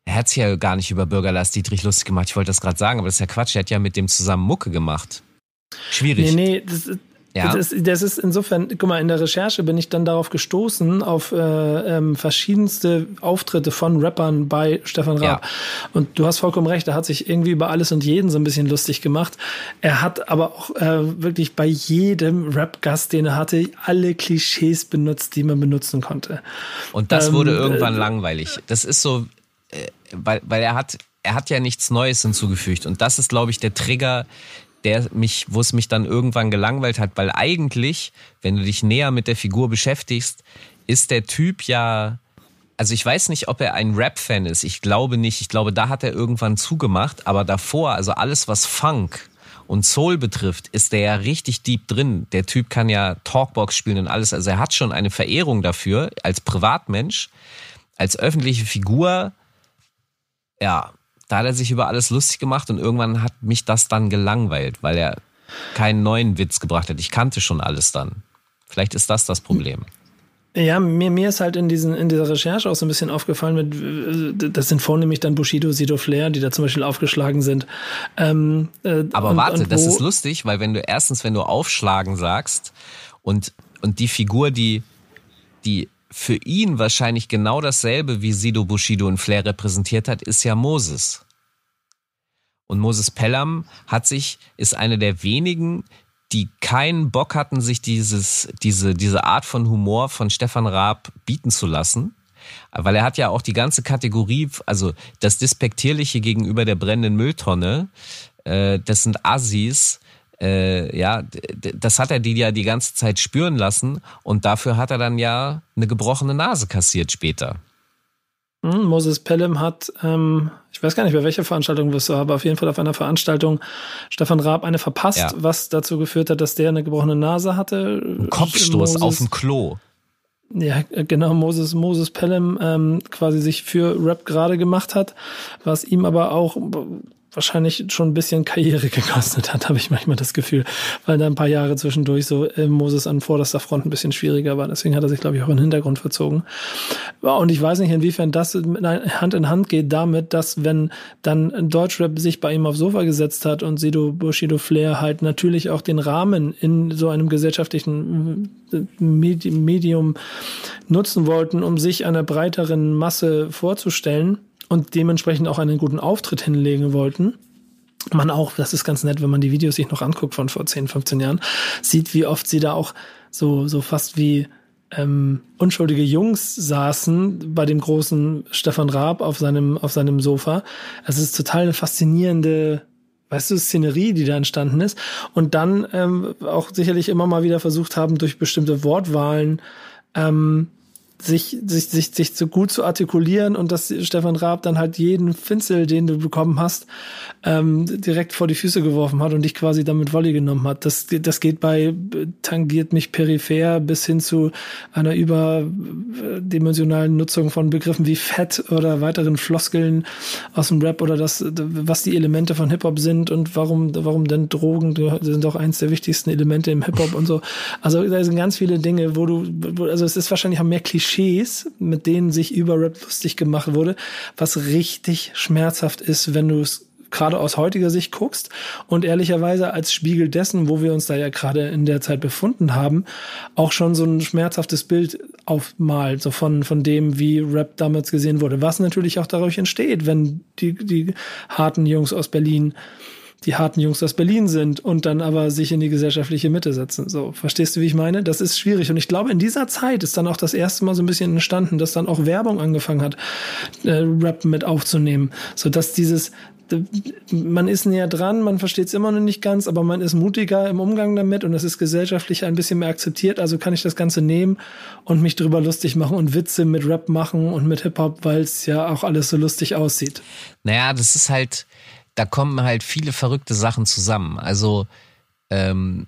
er hat sich ja gar nicht über Bürgerlass Dietrich lustig gemacht. Ich wollte das gerade sagen, aber das ist ja Quatsch. Er hat ja mit dem zusammen Mucke gemacht. Schwierig. Nee, nee, das, ja. Das, das, ist insofern, guck mal, in der Recherche bin ich dann darauf gestoßen, auf äh, ähm, verschiedenste Auftritte von Rappern bei Stefan Raab. Ja. Und du hast vollkommen recht, er hat sich irgendwie über alles und jeden so ein bisschen lustig gemacht. Er hat aber auch äh, wirklich bei jedem Rap-Gast, den er hatte, alle Klischees benutzt, die man benutzen konnte. Und das ähm, wurde irgendwann äh, langweilig. Das ist so, äh, weil, weil er hat, er hat ja nichts Neues hinzugefügt. Und das ist, glaube ich, der Trigger, der mich, wo es mich dann irgendwann gelangweilt hat, weil eigentlich, wenn du dich näher mit der Figur beschäftigst, ist der Typ ja, also ich weiß nicht, ob er ein Rap-Fan ist. Ich glaube nicht. Ich glaube, da hat er irgendwann zugemacht. Aber davor, also alles, was Funk und Soul betrifft, ist der ja richtig deep drin. Der Typ kann ja Talkbox spielen und alles. Also er hat schon eine Verehrung dafür als Privatmensch, als öffentliche Figur. Ja, da hat er sich über alles lustig gemacht und irgendwann hat mich das dann gelangweilt, weil er keinen neuen Witz gebracht hat. Ich kannte schon alles dann. Vielleicht ist das das Problem. Ja, mir, mir ist halt in, diesen, in dieser Recherche auch so ein bisschen aufgefallen, mit, das sind vornehmlich dann Bushido, Sido Flair, die da zum Beispiel aufgeschlagen sind. Ähm, äh, Aber und, warte, und das ist lustig, weil wenn du erstens, wenn du aufschlagen sagst und, und die Figur, die, die für ihn wahrscheinlich genau dasselbe wie Sido Bushido und Flair repräsentiert hat, ist ja Moses. Und Moses Pelham hat sich, ist eine der wenigen, die keinen Bock hatten, sich dieses, diese, diese Art von Humor von Stefan Raab bieten zu lassen. Weil er hat ja auch die ganze Kategorie, also das Despektierliche gegenüber der brennenden Mülltonne, äh, das sind Assis, äh, ja, das hat er die ja die ganze Zeit spüren lassen und dafür hat er dann ja eine gebrochene Nase kassiert später. Hm, Moses Pelham hat, ähm, ich weiß gar nicht, bei welcher Veranstaltung wirst du, aber auf jeden Fall auf einer Veranstaltung Stefan Raab eine verpasst, ja. was dazu geführt hat, dass der eine gebrochene Nase hatte. Ein Kopfstoß Moses, auf dem Klo. Ja, genau, Moses, Moses Pelham ähm, quasi sich für Rap gerade gemacht hat, was ihm aber auch wahrscheinlich schon ein bisschen Karriere gekostet hat, habe ich manchmal das Gefühl, weil da ein paar Jahre zwischendurch so äh, Moses an vorderster Front ein bisschen schwieriger war. Deswegen hat er sich, glaube ich, auch in den Hintergrund verzogen. Und ich weiß nicht, inwiefern das Hand in Hand geht damit, dass wenn dann Deutschrap sich bei ihm aufs Sofa gesetzt hat und Sido Bushido Flair halt natürlich auch den Rahmen in so einem gesellschaftlichen äh, Medium nutzen wollten, um sich einer breiteren Masse vorzustellen, und dementsprechend auch einen guten Auftritt hinlegen wollten. Man auch, das ist ganz nett, wenn man die Videos sich noch anguckt von vor 10, 15 Jahren, sieht, wie oft sie da auch so, so fast wie ähm, unschuldige Jungs saßen bei dem großen Stefan Raab auf seinem, auf seinem Sofa. Es ist total eine faszinierende weißt du, Szenerie, die da entstanden ist. Und dann ähm, auch sicherlich immer mal wieder versucht haben, durch bestimmte Wortwahlen ähm, sich, sich, sich, sich so gut zu artikulieren und dass Stefan Raab dann halt jeden Finzel, den du bekommen hast, ähm, direkt vor die Füße geworfen hat und dich quasi damit Volley genommen hat. Das, das geht bei, tangiert mich peripher bis hin zu einer überdimensionalen Nutzung von Begriffen wie Fett oder weiteren Floskeln aus dem Rap oder das, was die Elemente von Hip-Hop sind und warum, warum denn Drogen sind doch eins der wichtigsten Elemente im Hip-Hop und so. Also da sind ganz viele Dinge, wo du, also es ist wahrscheinlich auch mehr Klischee Klischees, mit denen sich über Rap lustig gemacht wurde, was richtig schmerzhaft ist, wenn du es gerade aus heutiger Sicht guckst. Und ehrlicherweise als Spiegel dessen, wo wir uns da ja gerade in der Zeit befunden haben, auch schon so ein schmerzhaftes Bild aufmalt, so von, von dem, wie Rap damals gesehen wurde, was natürlich auch dadurch entsteht, wenn die, die harten Jungs aus Berlin die harten Jungs aus Berlin sind und dann aber sich in die gesellschaftliche Mitte setzen. So, verstehst du, wie ich meine? Das ist schwierig. Und ich glaube, in dieser Zeit ist dann auch das erste Mal so ein bisschen entstanden, dass dann auch Werbung angefangen hat, äh, Rap mit aufzunehmen. So dass dieses, man ist näher dran, man versteht es immer noch nicht ganz, aber man ist mutiger im Umgang damit und es ist gesellschaftlich ein bisschen mehr akzeptiert. Also kann ich das Ganze nehmen und mich drüber lustig machen und Witze mit Rap machen und mit Hip-Hop, weil es ja auch alles so lustig aussieht. Naja, das ist halt, da kommen halt viele verrückte Sachen zusammen. Also ähm,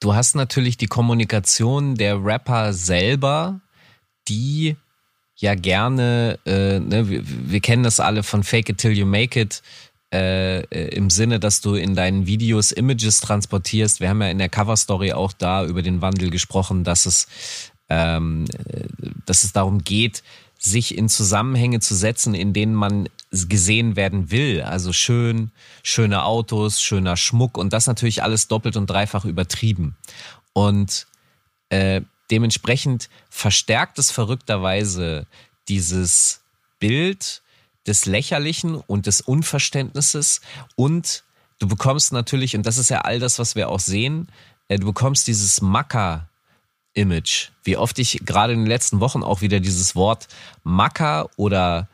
du hast natürlich die Kommunikation der Rapper selber, die ja gerne, äh, ne, wir, wir kennen das alle von Fake It Till You Make It, äh, äh, im Sinne, dass du in deinen Videos Images transportierst. Wir haben ja in der Cover-Story auch da über den Wandel gesprochen, dass es, ähm, äh, dass es darum geht, sich in Zusammenhänge zu setzen, in denen man gesehen werden will. Also schön, schöne Autos, schöner Schmuck und das natürlich alles doppelt und dreifach übertrieben. Und äh, dementsprechend verstärkt es verrückterweise dieses Bild des Lächerlichen und des Unverständnisses und du bekommst natürlich, und das ist ja all das, was wir auch sehen, äh, du bekommst dieses Macker Image. Wie oft ich gerade in den letzten Wochen auch wieder dieses Wort Macker oder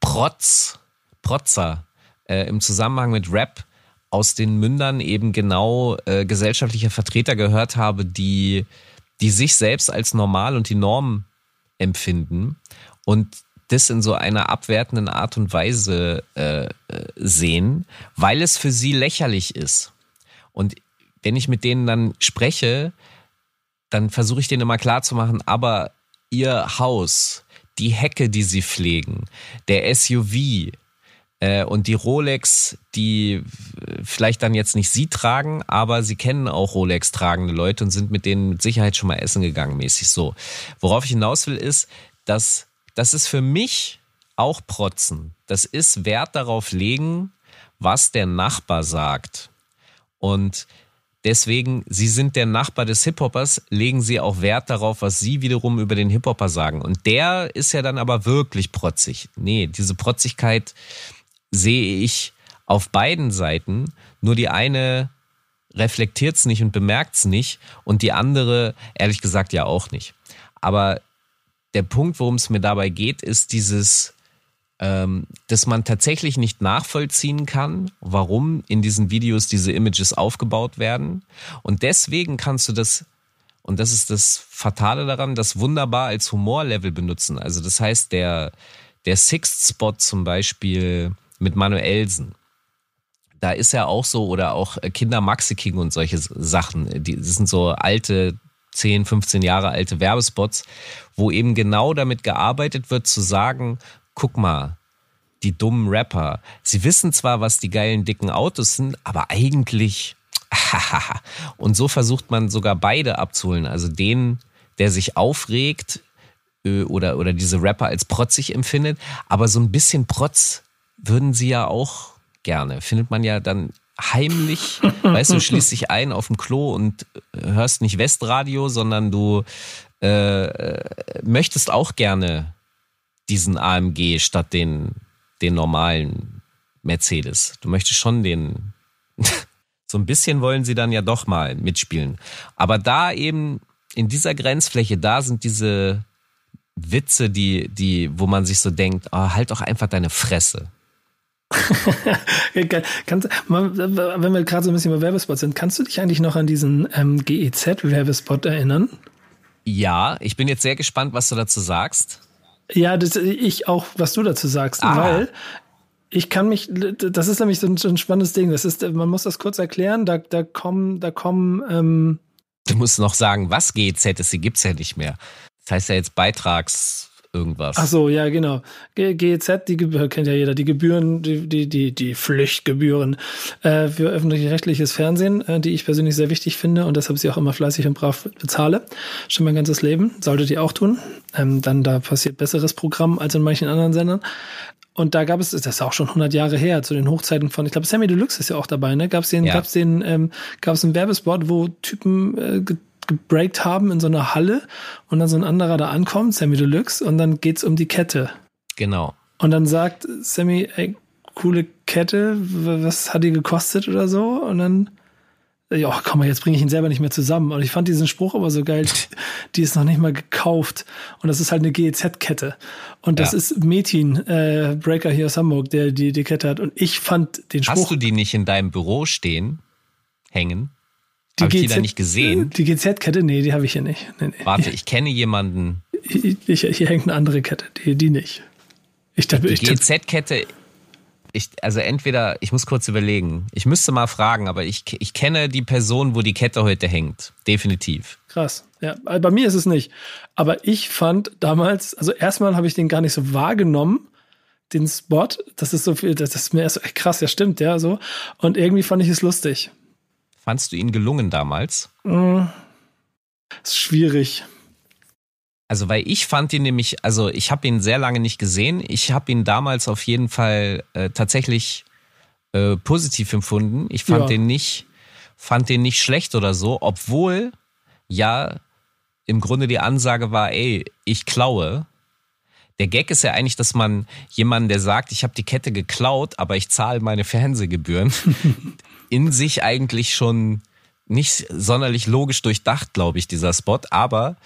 Protz, Protzer äh, im Zusammenhang mit Rap aus den Mündern eben genau äh, gesellschaftliche Vertreter gehört habe, die, die sich selbst als normal und die Norm empfinden und das in so einer abwertenden Art und Weise äh, äh sehen, weil es für sie lächerlich ist. Und wenn ich mit denen dann spreche, dann versuche ich denen immer klar zu machen, aber ihr Haus, die Hecke, die sie pflegen, der SUV und die Rolex, die vielleicht dann jetzt nicht sie tragen, aber sie kennen auch Rolex tragende Leute und sind mit denen mit Sicherheit schon mal essen gegangen, mäßig so. Worauf ich hinaus will, ist, dass das ist für mich auch Protzen. Das ist Wert darauf legen, was der Nachbar sagt. Und Deswegen, Sie sind der Nachbar des Hip-Hoppers, legen Sie auch Wert darauf, was Sie wiederum über den Hip-Hopper sagen. Und der ist ja dann aber wirklich protzig. Nee, diese Protzigkeit sehe ich auf beiden Seiten, nur die eine reflektiert es nicht und bemerkt es nicht und die andere, ehrlich gesagt, ja auch nicht. Aber der Punkt, worum es mir dabei geht, ist dieses, ähm, dass man tatsächlich nicht nachvollziehen kann, warum in diesen Videos diese Images aufgebaut werden. Und deswegen kannst du das, und das ist das Fatale daran, das wunderbar als Humorlevel benutzen. Also das heißt, der, der Sixth Spot zum Beispiel mit Manuelsen da ist ja auch so, oder auch Kinder Maxi King und solche Sachen, die, das sind so alte 10, 15 Jahre alte Werbespots, wo eben genau damit gearbeitet wird, zu sagen, guck mal, die dummen Rapper, sie wissen zwar, was die geilen dicken Autos sind, aber eigentlich, und so versucht man sogar beide abzuholen, also den, der sich aufregt äh, oder, oder diese Rapper als protzig empfindet, aber so ein bisschen Protz würden sie ja auch gerne. Findet man ja dann heimlich, weißt du, schließt dich ein auf dem Klo und äh, hörst nicht Westradio, sondern du äh, äh möchtest auch gerne diesen AMG statt den, den normalen Mercedes. Du möchtest schon den, so ein bisschen wollen sie dann ja doch mal mitspielen. Aber da eben in dieser Grenzfläche, da sind diese Witze, die, die, wo man sich so denkt, oh, halt doch einfach deine Fresse. kannst, wenn wir gerade so ein bisschen bei Werbespot sind, kannst du dich eigentlich noch an diesen ähm, GEZ-Werbespot erinnern? Ja, ich bin jetzt sehr gespannt, was du dazu sagst. Ja, das, ich auch, was du dazu sagst, ah. weil ich kann mich, das ist nämlich so ein, so ein, spannendes Ding. Das ist, man muss das kurz erklären. Da, da kommen, da kommen. Ähm du musst noch sagen, was GEZ ist. Die gibt's ja nicht mehr. Das heißt ja jetzt Beitrags irgendwas. Ach so, ja, genau. GEZ, die Gebühren, kennt ja jeder, die Gebühren, die, die, die, die Pflichtgebühren äh, für öffentlich-rechtliches Fernsehen, äh, die ich persönlich sehr wichtig finde und deshalb sie auch immer fleißig und brav bezahle. Schon mein ganzes Leben. Solltet ihr auch tun. Ähm, dann da passiert besseres Programm als in manchen anderen Sendern. Und da gab es, das ist auch schon 100 Jahre her, zu den Hochzeiten von, ich glaube, Sammy Deluxe ist ja auch dabei, ne? Gab es den, ja. gab's den, ähm, gab es einen Werbespot, wo Typen äh, gebreakt haben in so einer Halle und dann so ein anderer da ankommt, Sammy Deluxe, und dann geht's um die Kette. Genau. Und dann sagt Sammy, ey, coole Kette, was hat die gekostet oder so? Und dann, ja, komm mal, jetzt bringe ich ihn selber nicht mehr zusammen. Und ich fand diesen Spruch aber so geil, die ist noch nicht mal gekauft. Und das ist halt eine GEZ-Kette. Und das ja. ist Metin, äh, Breaker hier aus Hamburg, der die, die Kette hat. Und ich fand den Spruch. Hast du die nicht in deinem Büro stehen, hängen? Die habe ich die da nicht gesehen? Die GZ-Kette? Nee, die habe ich hier nicht. Nee, nee. Warte, ich kenne jemanden. Ich, ich, hier hängt eine andere Kette, die, die nicht. Ich dachte, die GZ-Kette, also entweder, ich muss kurz überlegen, ich müsste mal fragen, aber ich, ich kenne die Person, wo die Kette heute hängt. Definitiv. Krass. Ja, bei mir ist es nicht. Aber ich fand damals, also erstmal habe ich den gar nicht so wahrgenommen, den Spot. Das ist so viel, das ist mir erst krass, ja stimmt, ja, so. Und irgendwie fand ich es lustig. Fandst du ihn gelungen damals? Mm, ist schwierig. Also, weil ich fand ihn nämlich, also ich habe ihn sehr lange nicht gesehen. Ich habe ihn damals auf jeden Fall äh, tatsächlich äh, positiv empfunden. Ich fand ja. den nicht, fand den nicht schlecht oder so, obwohl ja im Grunde die Ansage war, ey, ich klaue. Der Gag ist ja eigentlich, dass man jemanden, der sagt, ich habe die Kette geklaut, aber ich zahle meine Fernsehgebühren, in sich eigentlich schon nicht sonderlich logisch durchdacht, glaube ich, dieser Spot. Aber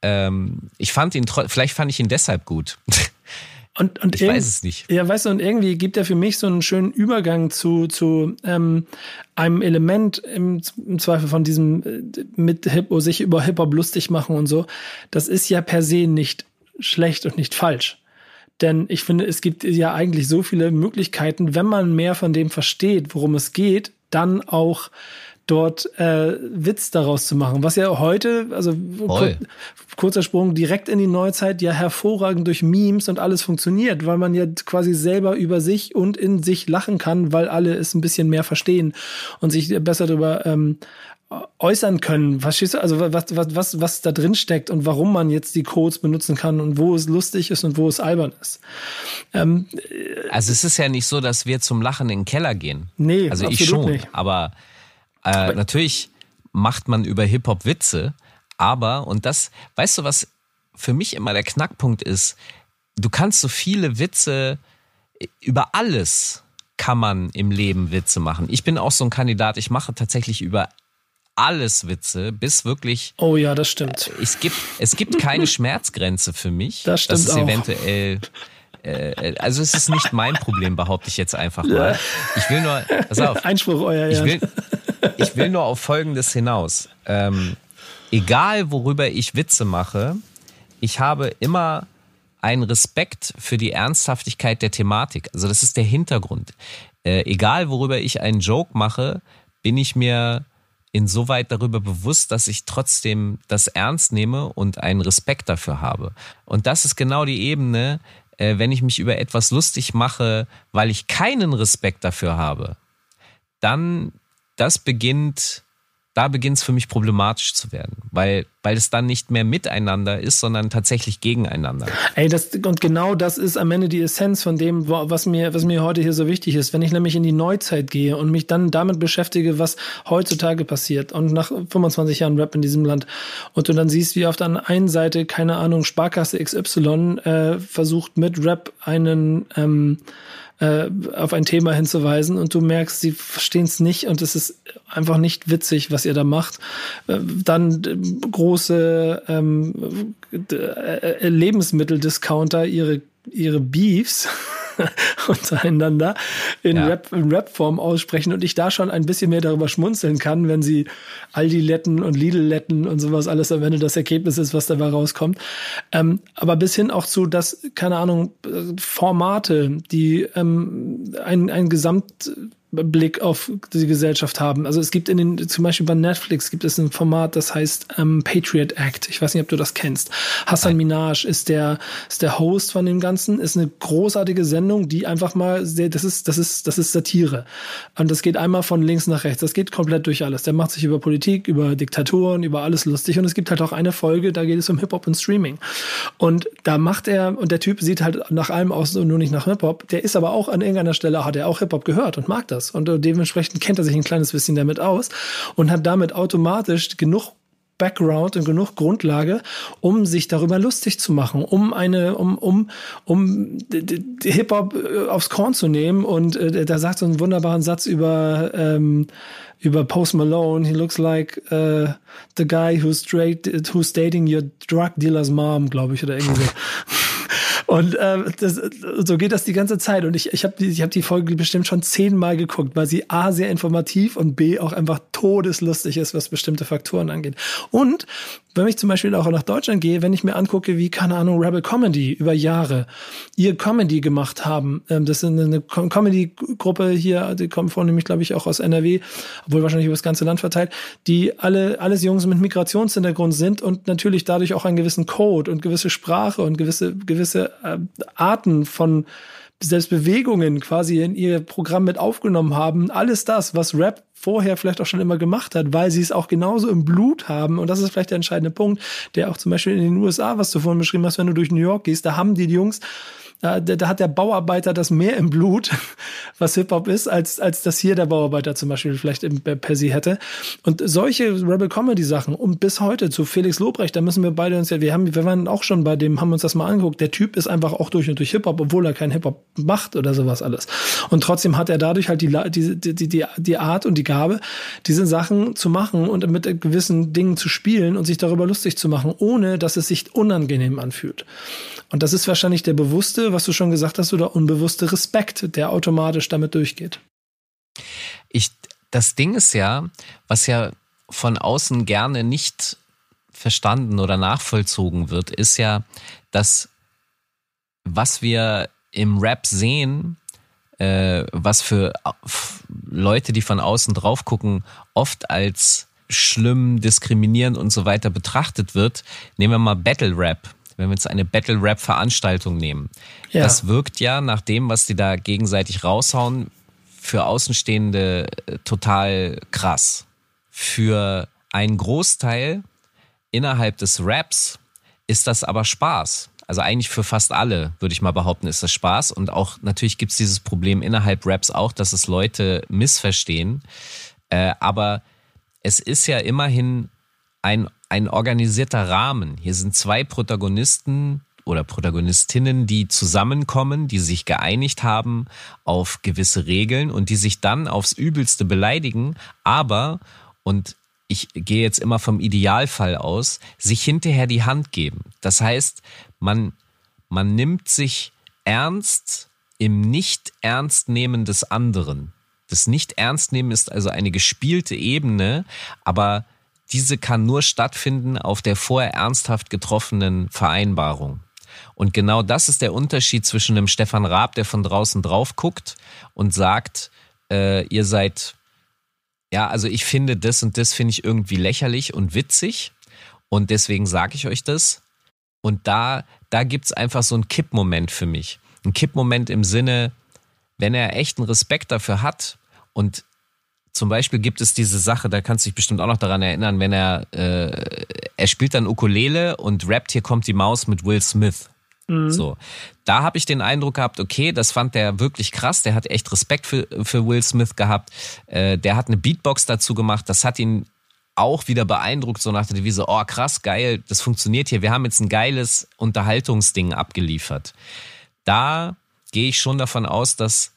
ähm, ich fand ihn, vielleicht fand ich ihn deshalb gut. Und, und ich weiß es nicht. Ja, weißt du, und irgendwie gibt er für mich so einen schönen Übergang zu, zu ähm, einem Element im, im Zweifel von diesem äh, mit Hip sich über Hip-Hop lustig machen und so. Das ist ja per se nicht schlecht und nicht falsch. Denn ich finde, es gibt ja eigentlich so viele Möglichkeiten, wenn man mehr von dem versteht, worum es geht, dann auch dort äh, Witz daraus zu machen. Was ja heute, also kur kurzer Sprung, direkt in die Neuzeit ja hervorragend durch Memes und alles funktioniert, weil man ja quasi selber über sich und in sich lachen kann, weil alle es ein bisschen mehr verstehen und sich besser darüber ähm, äußern können. Du? Also was, was, was, was da drin steckt und warum man jetzt die Codes benutzen kann und wo es lustig ist und wo es albern ist. Ähm, also es ist ja nicht so, dass wir zum Lachen in den Keller gehen. Nee, also ich schon. Nicht. Aber, äh, aber natürlich macht man über Hip-Hop Witze, aber, und das, weißt du, was für mich immer der Knackpunkt ist, du kannst so viele Witze über alles kann man im Leben Witze machen. Ich bin auch so ein Kandidat, ich mache tatsächlich über alles Witze, bis wirklich. Oh ja, das stimmt. Äh, es gibt, es gibt keine Schmerzgrenze für mich. Das stimmt. Das ist auch. eventuell. Äh, also es ist nicht mein Problem, behaupte ich jetzt einfach mal. Ich will nur, pass auf. Einspruch, euer ich will, ich will nur auf Folgendes hinaus. Ähm, egal, worüber ich Witze mache, ich habe immer einen Respekt für die Ernsthaftigkeit der Thematik. Also das ist der Hintergrund. Äh, egal, worüber ich einen Joke mache, bin ich mir insoweit darüber bewusst, dass ich trotzdem das ernst nehme und einen Respekt dafür habe. Und das ist genau die Ebene, äh, wenn ich mich über etwas lustig mache, weil ich keinen Respekt dafür habe, dann das beginnt, da beginnt es für mich problematisch zu werden, weil, weil es dann nicht mehr miteinander ist, sondern tatsächlich gegeneinander. Ey, das, und genau das ist am Ende die Essenz von dem, was mir, was mir heute hier so wichtig ist. Wenn ich nämlich in die Neuzeit gehe und mich dann damit beschäftige, was heutzutage passiert und nach 25 Jahren Rap in diesem Land und du dann siehst, wie auf der einen Seite, keine Ahnung, Sparkasse XY äh, versucht mit Rap einen, ähm, äh, auf ein Thema hinzuweisen und du merkst, sie verstehen es nicht und es ist einfach nicht witzig, was ihr da macht. Äh, dann äh, große ähm, äh, Lebensmitteldiscounter ihre ihre Beefs untereinander in, Ja. Rap, in Rap-Form aussprechen und ich da schon ein bisschen mehr darüber schmunzeln kann, wenn sie Aldi-Letten und Lidl-Letten und sowas alles am Ende das Ergebnis ist, was dabei rauskommt. Ähm, aber bis hin auch zu, dass, keine Ahnung, äh, Formate, die ähm, ein, ein Gesamt Blick auf die Gesellschaft haben. Also es gibt in den, zum Beispiel bei Netflix gibt es ein Format, das heißt ähm, Patriot Act. Ich weiß nicht, ob du das kennst. Hassan Minaj ist der, ist der Host von dem Ganzen, ist eine großartige Sendung, die einfach mal sehr, das ist, das ist, das ist Satire. Und das geht einmal von links nach rechts. Das geht komplett durch alles. Der macht sich über Politik, über Diktaturen, über alles lustig. Und es gibt halt auch eine Folge, da geht es um Hip-Hop und Streaming. Und da macht er, und der Typ sieht halt nach allem aus und nur nicht nach Hip-Hop. Der ist aber auch an irgendeiner Stelle, hat er auch Hip-Hop gehört und mag das. Und äh, dementsprechend kennt er sich ein kleines bisschen damit aus und hat damit automatisch genug Background und genug Grundlage, um sich darüber lustig zu machen, um eine, um, um, um d- Hip-Hop äh, aufs Korn zu nehmen. Und äh, da sagt so einen wunderbaren Satz über, ähm, über Post Malone. He looks like uh, the guy who's, straight, who's dating your drug dealer's mom, glaube ich, oder irgendwie so. Und äh, das, so geht das die ganze Zeit. Und ich, ich habe die, ich hab die Folge bestimmt schon zehnmal geguckt, weil sie A sehr informativ und B auch einfach todeslustig ist, was bestimmte Faktoren angeht. Und wenn ich zum Beispiel auch nach Deutschland gehe, wenn ich mir angucke, wie, keine Ahnung, Rebel Comedy über Jahre ihr Comedy gemacht haben. Ähm, das ist eine Com- Comedy-Gruppe hier, die kommen vornehmlich, glaube ich, auch aus NRW, obwohl wahrscheinlich über das ganze Land verteilt, die alle, alles Jungs mit Migrationshintergrund sind und natürlich dadurch auch einen gewissen Code und gewisse Sprache und gewisse, gewisse äh, Arten von selbst Bewegungen quasi in ihr Programm mit aufgenommen haben. Alles das, was Rap vorher vielleicht auch schon immer gemacht hat, weil sie es auch genauso im Blut haben. Und das ist vielleicht der entscheidende Punkt, der auch zum Beispiel in den USA, was du vorhin beschrieben hast, wenn du durch New York gehst, da haben die Jungs da, da hat der Bauarbeiter das mehr im Blut, was Hip-Hop ist, als, als das hier der Bauarbeiter zum Beispiel vielleicht im, per hätte. Und solche Rebel-Comedy-Sachen und bis heute zu Felix Lobrecht, da müssen wir beide uns ja, wir haben, wir waren auch schon bei dem, haben uns das mal angeguckt. Der Typ ist einfach auch durch und durch Hip-Hop, obwohl er kein Hip-Hop macht oder sowas alles. Und trotzdem hat er dadurch halt die, die, die, die, die Art und die Gabe, diese Sachen zu machen und mit gewissen Dingen zu spielen und sich darüber lustig zu machen, ohne dass es sich unangenehm anfühlt. Und das ist wahrscheinlich der bewusste, was du schon gesagt hast, oder unbewusste Respekt, der automatisch damit durchgeht. Ich, das Ding ist ja, was ja von außen gerne nicht verstanden oder nachvollzogen wird, ist ja, dass was wir im Rap sehen, äh, was für Leute, die von außen drauf gucken, oft als schlimm, diskriminierend und so weiter betrachtet wird. Nehmen wir mal Battle Rap. Wenn wir jetzt eine Battle Rap Veranstaltung nehmen. Ja. Das wirkt ja nach dem, was die da gegenseitig raushauen, für Außenstehende äh, total krass. Für einen Großteil innerhalb des Raps ist das aber Spaß. Also eigentlich für fast alle, würde ich mal behaupten, ist das Spaß. Und auch natürlich gibt es dieses Problem innerhalb Raps auch, dass es Leute missverstehen. Äh, aber es ist ja immerhin ein, ein organisierter Rahmen. Hier sind zwei Protagonisten oder Protagonistinnen, die zusammenkommen, die sich geeinigt haben auf gewisse Regeln und die sich dann aufs Übelste beleidigen, aber, und ich gehe jetzt immer vom Idealfall aus, sich hinterher die Hand geben. Das heißt, man, man nimmt sich ernst im Nicht-Ernst-Nehmen des anderen. Das Nicht-Ernst-Nehmen ist also eine gespielte Ebene, aber diese kann nur stattfinden auf der vorher ernsthaft getroffenen Vereinbarung. Und genau das ist der Unterschied zwischen einem Stefan Raab, der von draußen drauf guckt und sagt, äh, ihr seid, ja, also ich finde das und das finde ich irgendwie lächerlich und witzig und deswegen sage ich euch das. Und da, da gibt's einfach so einen Kippmoment für mich. Ein Kippmoment im Sinne, wenn er echten Respekt dafür hat und zum Beispiel gibt es diese Sache, da kannst du dich bestimmt auch noch daran erinnern, wenn er, äh, er spielt dann Ukulele und rappt, hier kommt die Maus mit Will Smith. Mhm. So, da habe ich den Eindruck gehabt, okay, das fand der wirklich krass. Der hat echt Respekt für, für Will Smith gehabt. Äh, der hat eine Beatbox dazu gemacht. Das hat ihn auch wieder beeindruckt, so nach der Devise, oh krass, geil, das funktioniert hier. Wir haben jetzt ein geiles Unterhaltungsding abgeliefert. Da gehe ich schon davon aus, dass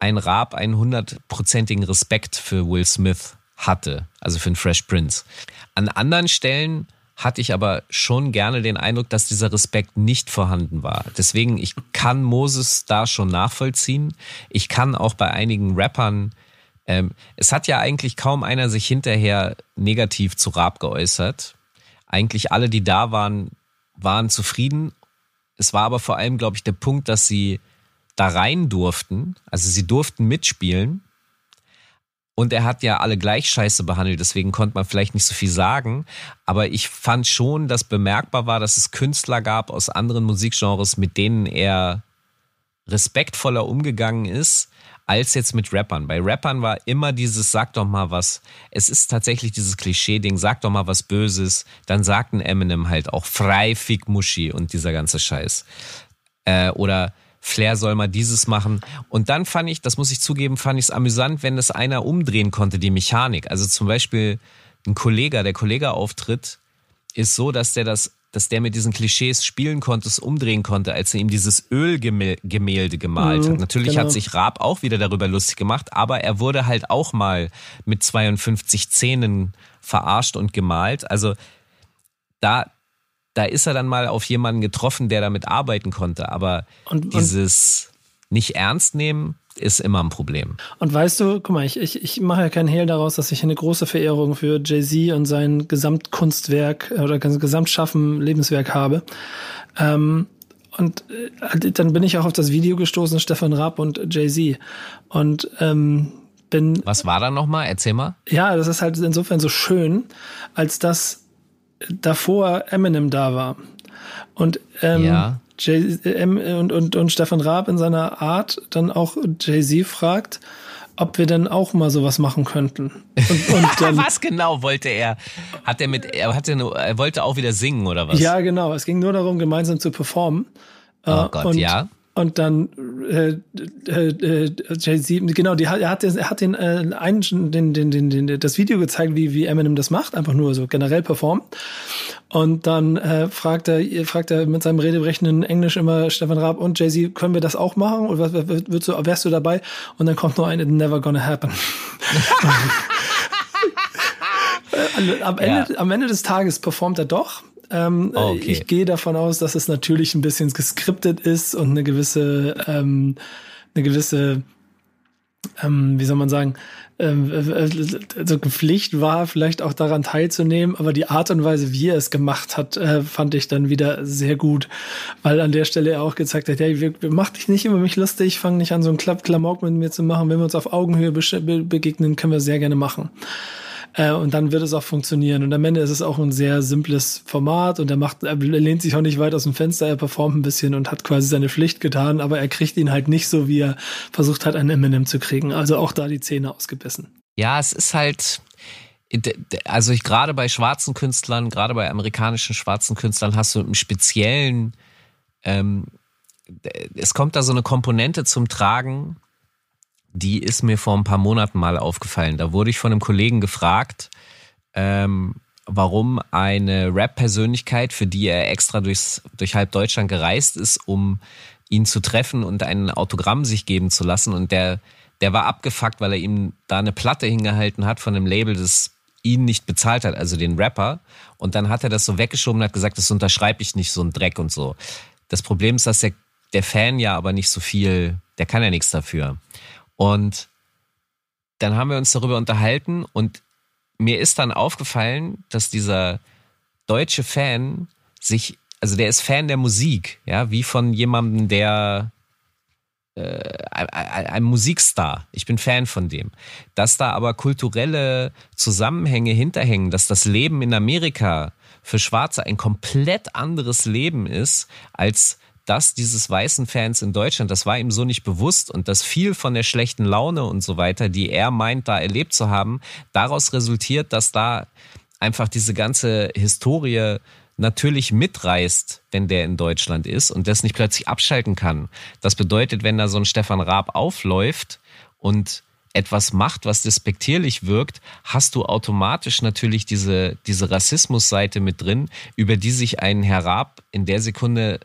ein Raab einen hundertprozentigen Respekt für Will Smith hatte, also für den Fresh Prince. An anderen Stellen hatte ich aber schon gerne den Eindruck, dass dieser Respekt nicht vorhanden war. Deswegen, ich kann Moses da schon nachvollziehen. Ich kann auch bei einigen Rappern, ähm, es hat ja eigentlich kaum einer sich hinterher negativ zu Raab geäußert. Eigentlich alle, die da waren, waren zufrieden. Es war aber vor allem, glaube ich, der Punkt, dass sie da rein durften, also sie durften mitspielen. Und er hat ja alle gleich scheiße behandelt, deswegen konnte man vielleicht nicht so viel sagen. Aber ich fand schon, dass bemerkbar war, dass es Künstler gab aus anderen Musikgenres, mit denen er respektvoller umgegangen ist, als jetzt mit Rappern. Bei Rappern war immer dieses, sag doch mal was. Es ist tatsächlich dieses Klischee-Ding, sag doch mal was Böses. Dann sagt ein Eminem halt auch frei, fick Muschi und dieser ganze Scheiß. Äh, oder Flair soll mal dieses machen. Und dann fand ich, das muss ich zugeben, fand ich es amüsant, wenn das einer umdrehen konnte, die Mechanik. Also zum Beispiel ein Kollege, der Kollege-Auftritt ist so, dass der das dass der mit diesen Klischees spielen konnte, es umdrehen konnte, als er ihm dieses Ölgemälde gemalt mhm, hat. Natürlich genau. hat sich Raab auch wieder darüber lustig gemacht, aber er wurde halt auch mal mit 52 Zähnen verarscht und gemalt. Also da, da ist er dann mal auf jemanden getroffen, der damit arbeiten konnte. Aber und, dieses und, nicht ernst nehmen ist immer ein Problem. Und weißt du, guck mal, ich, ich, ich mache ja keinen Hehl daraus, dass ich eine große Verehrung für Jay-Z und sein Gesamtkunstwerk oder Gesamtschaffen, Lebenswerk habe. Ähm, und äh, dann bin ich auch auf das Video gestoßen, Stefan Raab und Jay-Z. Und ähm, bin. Was war da nochmal? Erzähl mal. Ja, das ist halt insofern so schön, als dass davor Eminem da war. Und ähm, ja. Jay, ähm, und, und, und Stefan Raab in seiner Art dann auch Jay-Z fragt, ob wir denn auch mal sowas machen könnten. Und, und dann, was genau wollte er? Hat er mit, er hatte, eine, er wollte auch wieder singen oder was? Ja, genau. Es ging nur darum, gemeinsam zu performen. Oh Gott, und, ja. Und dann äh, äh, äh Jay-Z, genau, die, er hat, er hat den, äh, einen, den, den, den, den, das Video gezeigt, wie, wie Eminem das macht, einfach nur so generell performen. Und dann äh, fragt er, fragt er mit seinem redebrechenden Englisch immer Stefan Raab und Jay-Z, können wir das auch machen? Oder würdest du, wärst du dabei? Und dann kommt nur ein, It's never gonna happen. Am, Ende, ja. am Ende des Tages performt er doch. Ähm, oh, okay. Ich gehe davon aus, dass es natürlich ein bisschen geskriptet ist und eine gewisse, ähm, eine gewisse, ähm, wie soll man sagen, also Pflicht war, vielleicht auch daran teilzunehmen, aber die Art und Weise, wie er es gemacht hat, äh, fand ich dann wieder sehr gut, weil an der Stelle er auch gezeigt hat, hey, wir, mach dich nicht über mich lustig, fang nicht an, so einen Klamauk mit mir zu machen, wenn wir uns auf Augenhöhe begegnen, können wir sehr gerne machen. Äh, und dann wird es auch funktionieren. Und am Ende ist es auch ein sehr simples Format und er macht, er lehnt sich auch nicht weit aus dem Fenster, er performt ein bisschen und hat quasi seine Pflicht getan, aber er kriegt ihn halt nicht so, wie er versucht hat, einen Eminem zu kriegen. Also auch da die Zähne ausgebissen. Ja, es ist halt, also ich gerade bei schwarzen Künstlern, gerade bei amerikanischen schwarzen Künstlern hast du im Speziellen, ähm, es kommt da so eine Komponente zum Tragen, die ist mir vor ein paar Monaten mal aufgefallen. Da wurde ich von einem Kollegen gefragt, ähm, warum eine Rap-Persönlichkeit, für die er extra durchs, durch halb Deutschland gereist ist, um ihn zu treffen und ein Autogramm sich geben zu lassen. Und der, der war abgefuckt, weil er ihm da eine Platte hingehalten hat von einem Label, das ihn nicht bezahlt hat, also den Rapper. Und dann hat er das so weggeschoben und hat gesagt, das unterschreibe ich nicht, so ein Dreck und so. Das Problem ist, dass der, der Fan ja aber nicht so viel, der kann ja nichts dafür. Und dann haben wir uns darüber unterhalten und mir ist dann aufgefallen, dass dieser deutsche Fan sich, also der ist Fan der Musik, ja, wie von jemandem, der äh, ein, Musikstar. Ich bin Fan von dem. Dass da aber kulturelle Zusammenhänge hinterhängen, dass das Leben in Amerika für Schwarze ein komplett anderes Leben ist als das dieses weißen Fans in Deutschland, das war ihm so nicht bewusst und dass viel von der schlechten Laune und so weiter, die er meint, da erlebt zu haben, daraus resultiert, dass da einfach diese ganze Historie natürlich mitreißt, wenn der in Deutschland ist und das nicht plötzlich abschalten kann. Das bedeutet, wenn da so ein Stefan Raab aufläuft und etwas macht, was despektierlich wirkt, hast du automatisch natürlich diese, diese Rassismusseite mit drin, über die sich ein Herr Raab in der Sekunde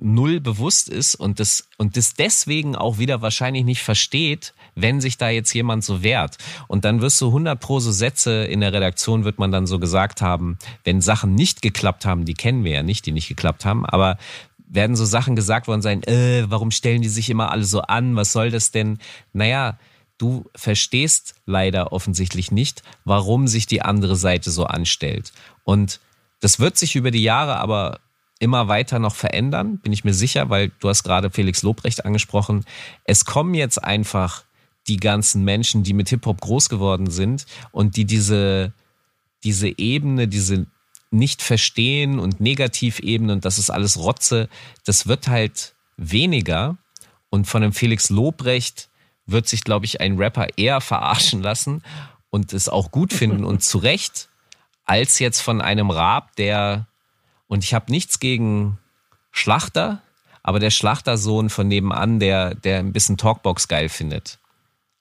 null bewusst ist und das, und das deswegen auch wieder wahrscheinlich nicht versteht, wenn sich da jetzt jemand so wehrt. Und dann wirst du 100 pro so Sätze in der Redaktion wird man dann so gesagt haben, wenn Sachen nicht geklappt haben, die kennen wir ja nicht, die nicht geklappt haben, aber werden so Sachen gesagt worden sein, äh, warum stellen die sich immer alle so an, was soll das denn? Naja, du verstehst leider offensichtlich nicht, warum sich die andere Seite so anstellt. Und das wird sich über die Jahre aber immer weiter noch verändern, bin ich mir sicher, weil du hast gerade Felix Lobrecht angesprochen. Es kommen jetzt einfach die ganzen Menschen, die mit Hip-Hop groß geworden sind und die diese, diese Ebene, diese nicht verstehen und Negativebene und das ist alles Rotze, das wird halt weniger. Und von dem Felix Lobrecht wird sich, glaube ich, ein Rapper eher verarschen lassen und es auch gut finden und zu Recht, als jetzt von einem Raab, der und ich habe nichts gegen Schlachter, aber der Schlachtersohn von nebenan, der, der ein bisschen Talkbox geil findet.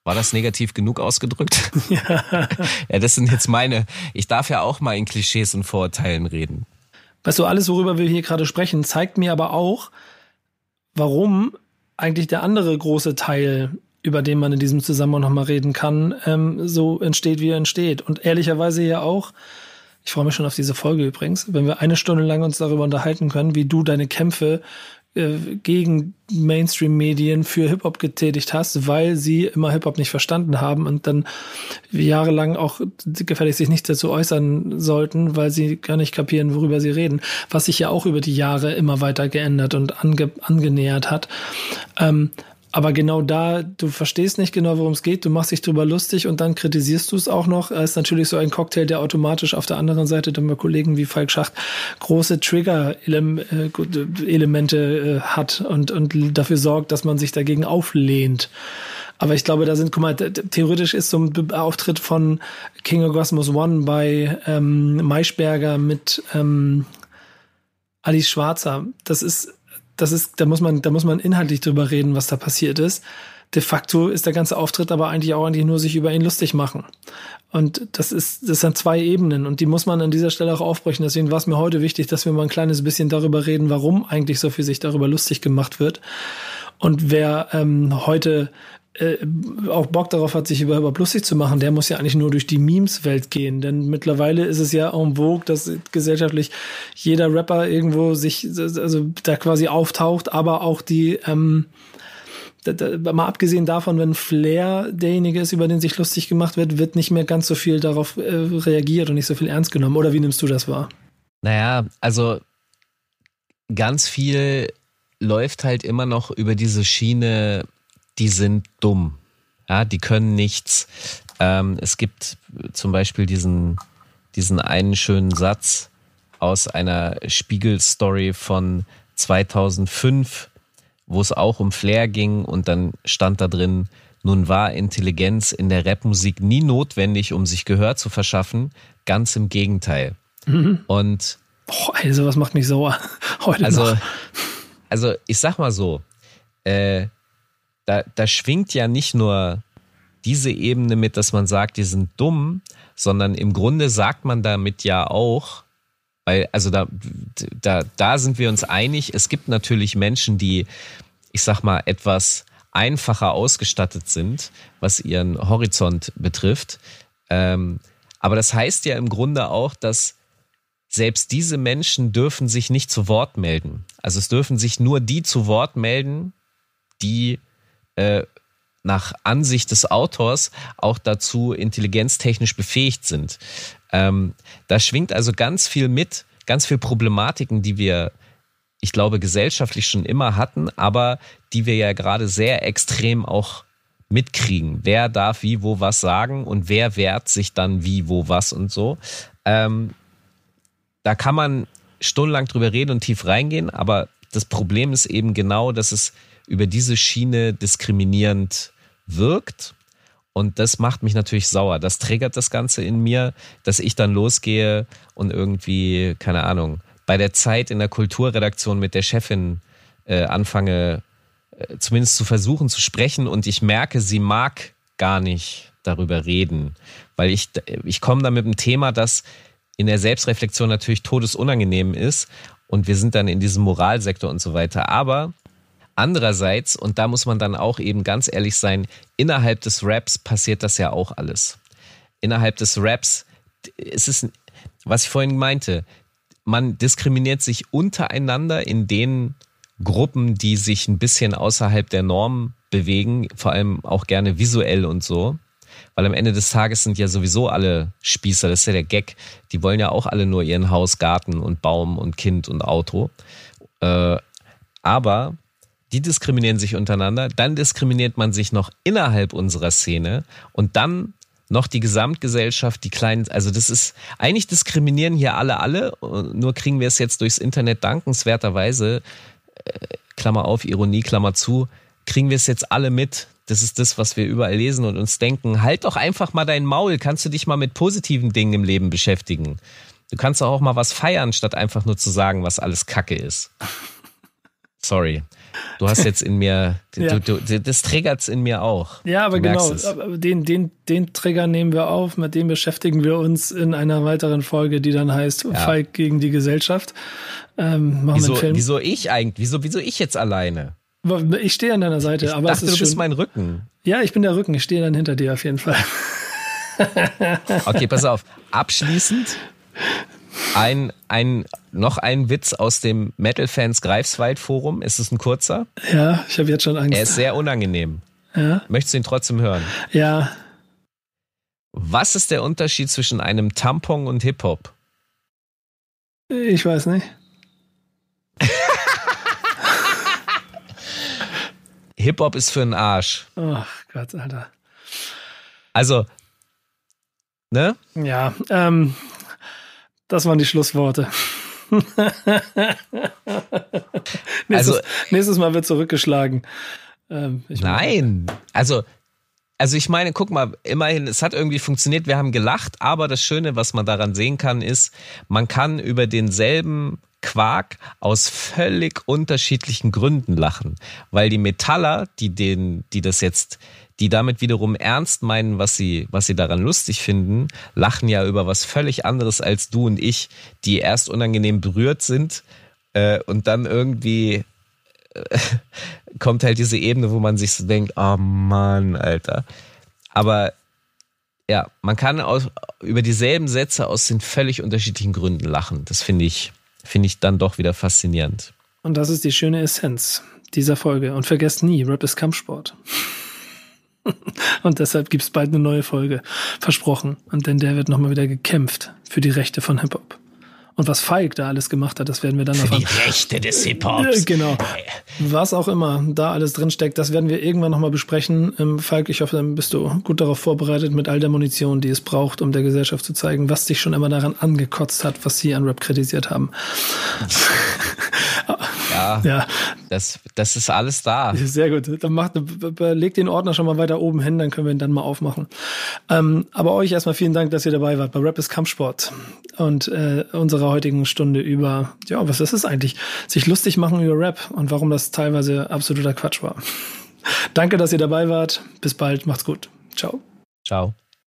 War das negativ genug ausgedrückt? Ja. ja, das sind jetzt meine. Ich darf ja auch mal in Klischees und Vorurteilen reden. Weißt du, alles, worüber wir hier gerade sprechen, zeigt mir aber auch, warum eigentlich der andere große Teil, über den man in diesem Zusammenhang nochmal reden kann, ähm, so entsteht, wie er entsteht. Und ehrlicherweise ja auch, ich freue mich schon auf diese Folge übrigens, wenn wir eine Stunde lang uns darüber unterhalten können, wie du deine Kämpfe äh, gegen Mainstream-Medien für Hip-Hop getätigt hast, weil sie immer Hip-Hop nicht verstanden haben und dann jahrelang auch gefällig sich nicht dazu äußern sollten, weil sie gar nicht kapieren, worüber sie reden, was sich ja auch über die Jahre immer weiter geändert und ange angenähert hat. Ähm, aber genau da, du verstehst nicht genau, worum es geht, du machst dich drüber lustig und dann kritisierst du es auch noch. Es ist natürlich so ein Cocktail, der automatisch auf der anderen Seite dann bei Kollegen wie Falk Schacht große Trigger-Elemente äh, hat und, und dafür sorgt, dass man sich dagegen auflehnt. Aber ich glaube, da sind, guck mal, theoretisch ist so ein Auftritt von King Orgasmus One bei ähm, Maischberger mit ähm, Alice Schwarzer. Das ist das ist, da muss man, da muss man inhaltlich drüber reden, was da passiert ist. De facto ist der ganze Auftritt aber eigentlich auch eigentlich nur sich über ihn lustig machen. Und das ist, das sind zwei Ebenen und die muss man an dieser Stelle auch aufbrechen. Deswegen war es mir heute wichtig, dass wir mal ein kleines bisschen darüber reden, warum eigentlich so viel sich darüber lustig gemacht wird. Und wer ähm, heute äh, auch Bock darauf hat, sich über, lustig zu machen, der muss ja eigentlich nur durch die Memes-Welt gehen. Denn mittlerweile ist es ja en vogue, dass gesellschaftlich jeder Rapper irgendwo sich, also da quasi auftaucht, aber auch die, ähm, da, da, mal abgesehen davon, wenn Flair derjenige ist, über den sich lustig gemacht wird, wird nicht mehr ganz so viel darauf äh, reagiert und nicht so viel ernst genommen. Oder wie nimmst du das wahr? Naja, also ganz viel läuft halt immer noch über diese Schiene, die sind dumm. Ja, die können nichts. Ähm, es gibt zum Beispiel diesen, diesen einen schönen Satz aus einer Spiegel-Story von 2005, wo es auch um Flair ging und dann stand da drin, nun war Intelligenz in der Rapmusik nie notwendig, um sich Gehör zu verschaffen. Ganz im Gegenteil. Mhm. Und Boah, also was macht mich sauer heute also, noch. Also ich sag mal so, äh, da, da schwingt ja nicht nur diese Ebene mit, dass man sagt, die sind dumm, sondern im Grunde sagt man damit ja auch, weil, also da, da, da sind wir uns einig, es gibt natürlich Menschen, die, ich sag mal, etwas einfacher ausgestattet sind, was ihren Horizont betrifft. Ähm, aber das heißt ja im Grunde auch, dass selbst diese Menschen dürfen sich nicht zu Wort melden. Also es dürfen sich nur die zu Wort melden, die äh, nach Ansicht des Autors auch dazu intelligenztechnisch befähigt sind. Ähm, da schwingt also ganz viel mit, ganz viel Problematiken, die wir, ich glaube, gesellschaftlich schon immer hatten, aber die wir ja gerade sehr extrem auch mitkriegen. Wer darf wie, wo was sagen und wer wehrt sich dann wie, wo was und so. Ähm, da kann man stundenlang drüber reden und tief reingehen, aber das Problem ist eben genau, dass es über diese Schiene diskriminierend wirkt. Und das macht mich natürlich sauer. Das triggert das Ganze in mir, dass ich dann losgehe und irgendwie, keine Ahnung, bei der Zeit in der Kulturredaktion mit der Chefin äh, anfange, äh, zumindest zu versuchen zu sprechen und ich merke, sie mag gar nicht darüber reden, weil ich, ich komme da mit einem Thema, das in der Selbstreflexion natürlich todesunangenehm ist und wir sind dann in diesem Moralsektor und so weiter. Aber andererseits, und da muss man dann auch eben ganz ehrlich sein, innerhalb des Raps passiert das ja auch alles. Innerhalb des Raps ist es, was ich vorhin meinte, man diskriminiert sich untereinander in den Gruppen, die sich ein bisschen außerhalb der Norm bewegen, vor allem auch gerne visuell und so. Weil am Ende des Tages sind ja sowieso alle Spießer, das ist ja der Gag. Die wollen ja auch alle nur ihren Haus, Garten und Baum und Kind und Auto. Äh, aber die diskriminieren sich untereinander, dann diskriminiert man sich noch innerhalb unserer Szene und dann noch die Gesamtgesellschaft, die kleinen, also das ist, eigentlich diskriminieren hier alle alle, nur kriegen wir es jetzt durchs Internet dankenswerterweise, äh, Klammer auf, Ironie, Klammer zu, kriegen wir es jetzt alle mit, das ist das, was wir überall lesen und uns denken. Halt doch einfach mal dein Maul. Kannst du dich mal mit positiven Dingen im Leben beschäftigen? Du kannst auch mal was feiern, statt einfach nur zu sagen, was alles Kacke ist. Sorry. Du hast jetzt in mir, ja. du, du, das triggert's in mir auch. Ja, aber genau, den, den, den Trigger nehmen wir auf, mit dem beschäftigen wir uns in einer weiteren Folge, die dann heißt ja. Falk gegen die Gesellschaft. Ähm, machen wieso, wir einen Film. wieso ich eigentlich? Wieso, wieso ich jetzt alleine? Ich stehe an deiner Seite, ich aber dachte, es ist du schön. bist mein Rücken. Ja, ich bin der Rücken. Ich stehe dann hinter dir auf jeden Fall. okay, pass auf. Abschließend ein, ein, noch ein Witz aus dem Metal Fans Greifswald Forum. Ist es ein kurzer? Ja, ich habe jetzt schon Angst. Er ist sehr unangenehm. Ja. Möchtest du ihn trotzdem hören? Ja. Was ist der Unterschied zwischen einem Tampon und Hip-Hop? Ich weiß nicht. Hip-Hop ist für einen Arsch. Ach Gott, Alter. Also, ne? Ja, ähm, das waren die Schlussworte. nächstes, also, nächstes Mal wird zurückgeschlagen. Ähm, nein, also also ich meine, guck mal, immerhin, es hat irgendwie funktioniert, wir haben gelacht, aber das Schöne, was man daran sehen kann, ist, man kann über denselben Quark aus völlig unterschiedlichen Gründen lachen. Weil die Metaller, die den, die das jetzt, die damit wiederum ernst meinen, was sie, was sie daran lustig finden, lachen ja über was völlig anderes als du und ich, die erst unangenehm berührt sind äh, und dann irgendwie äh, kommt halt diese Ebene, wo man sich so denkt, oh Mann, Alter. Aber ja, man kann aus, über dieselben Sätze aus den völlig unterschiedlichen Gründen lachen. Das finde ich, finde ich dann doch wieder faszinierend. Und das ist die schöne Essenz dieser Folge. Und vergesst nie, Rap ist Kampfsport. Und deshalb gibt es bald eine neue Folge. Versprochen. Und denn der wird nochmal wieder gekämpft für die Rechte von Hip-Hop. Und was Falk da alles gemacht hat, das werden wir dann Für die Rechte des Hip-Hops. Genau. Was auch immer da alles drinsteckt, das werden wir irgendwann nochmal besprechen. Ähm, Falk, ich hoffe, dann bist du gut darauf vorbereitet mit all der Munition, die es braucht, um der Gesellschaft zu zeigen, was dich schon immer daran angekotzt hat, was sie an Rap kritisiert haben. Ja, ja. Das, das ist alles da. Sehr gut. Dann macht, leg den Ordner schon mal weiter oben hin, dann können wir ihn dann mal aufmachen. Ähm, aber euch erstmal vielen Dank, dass ihr dabei wart bei Rap ist Kampfsport und äh, unserer heutigen Stunde über, ja, was ist es eigentlich? Sich lustig machen über Rap und warum das teilweise absoluter Quatsch war. Danke, dass ihr dabei wart. Bis bald. Macht's gut. Ciao. Ciao.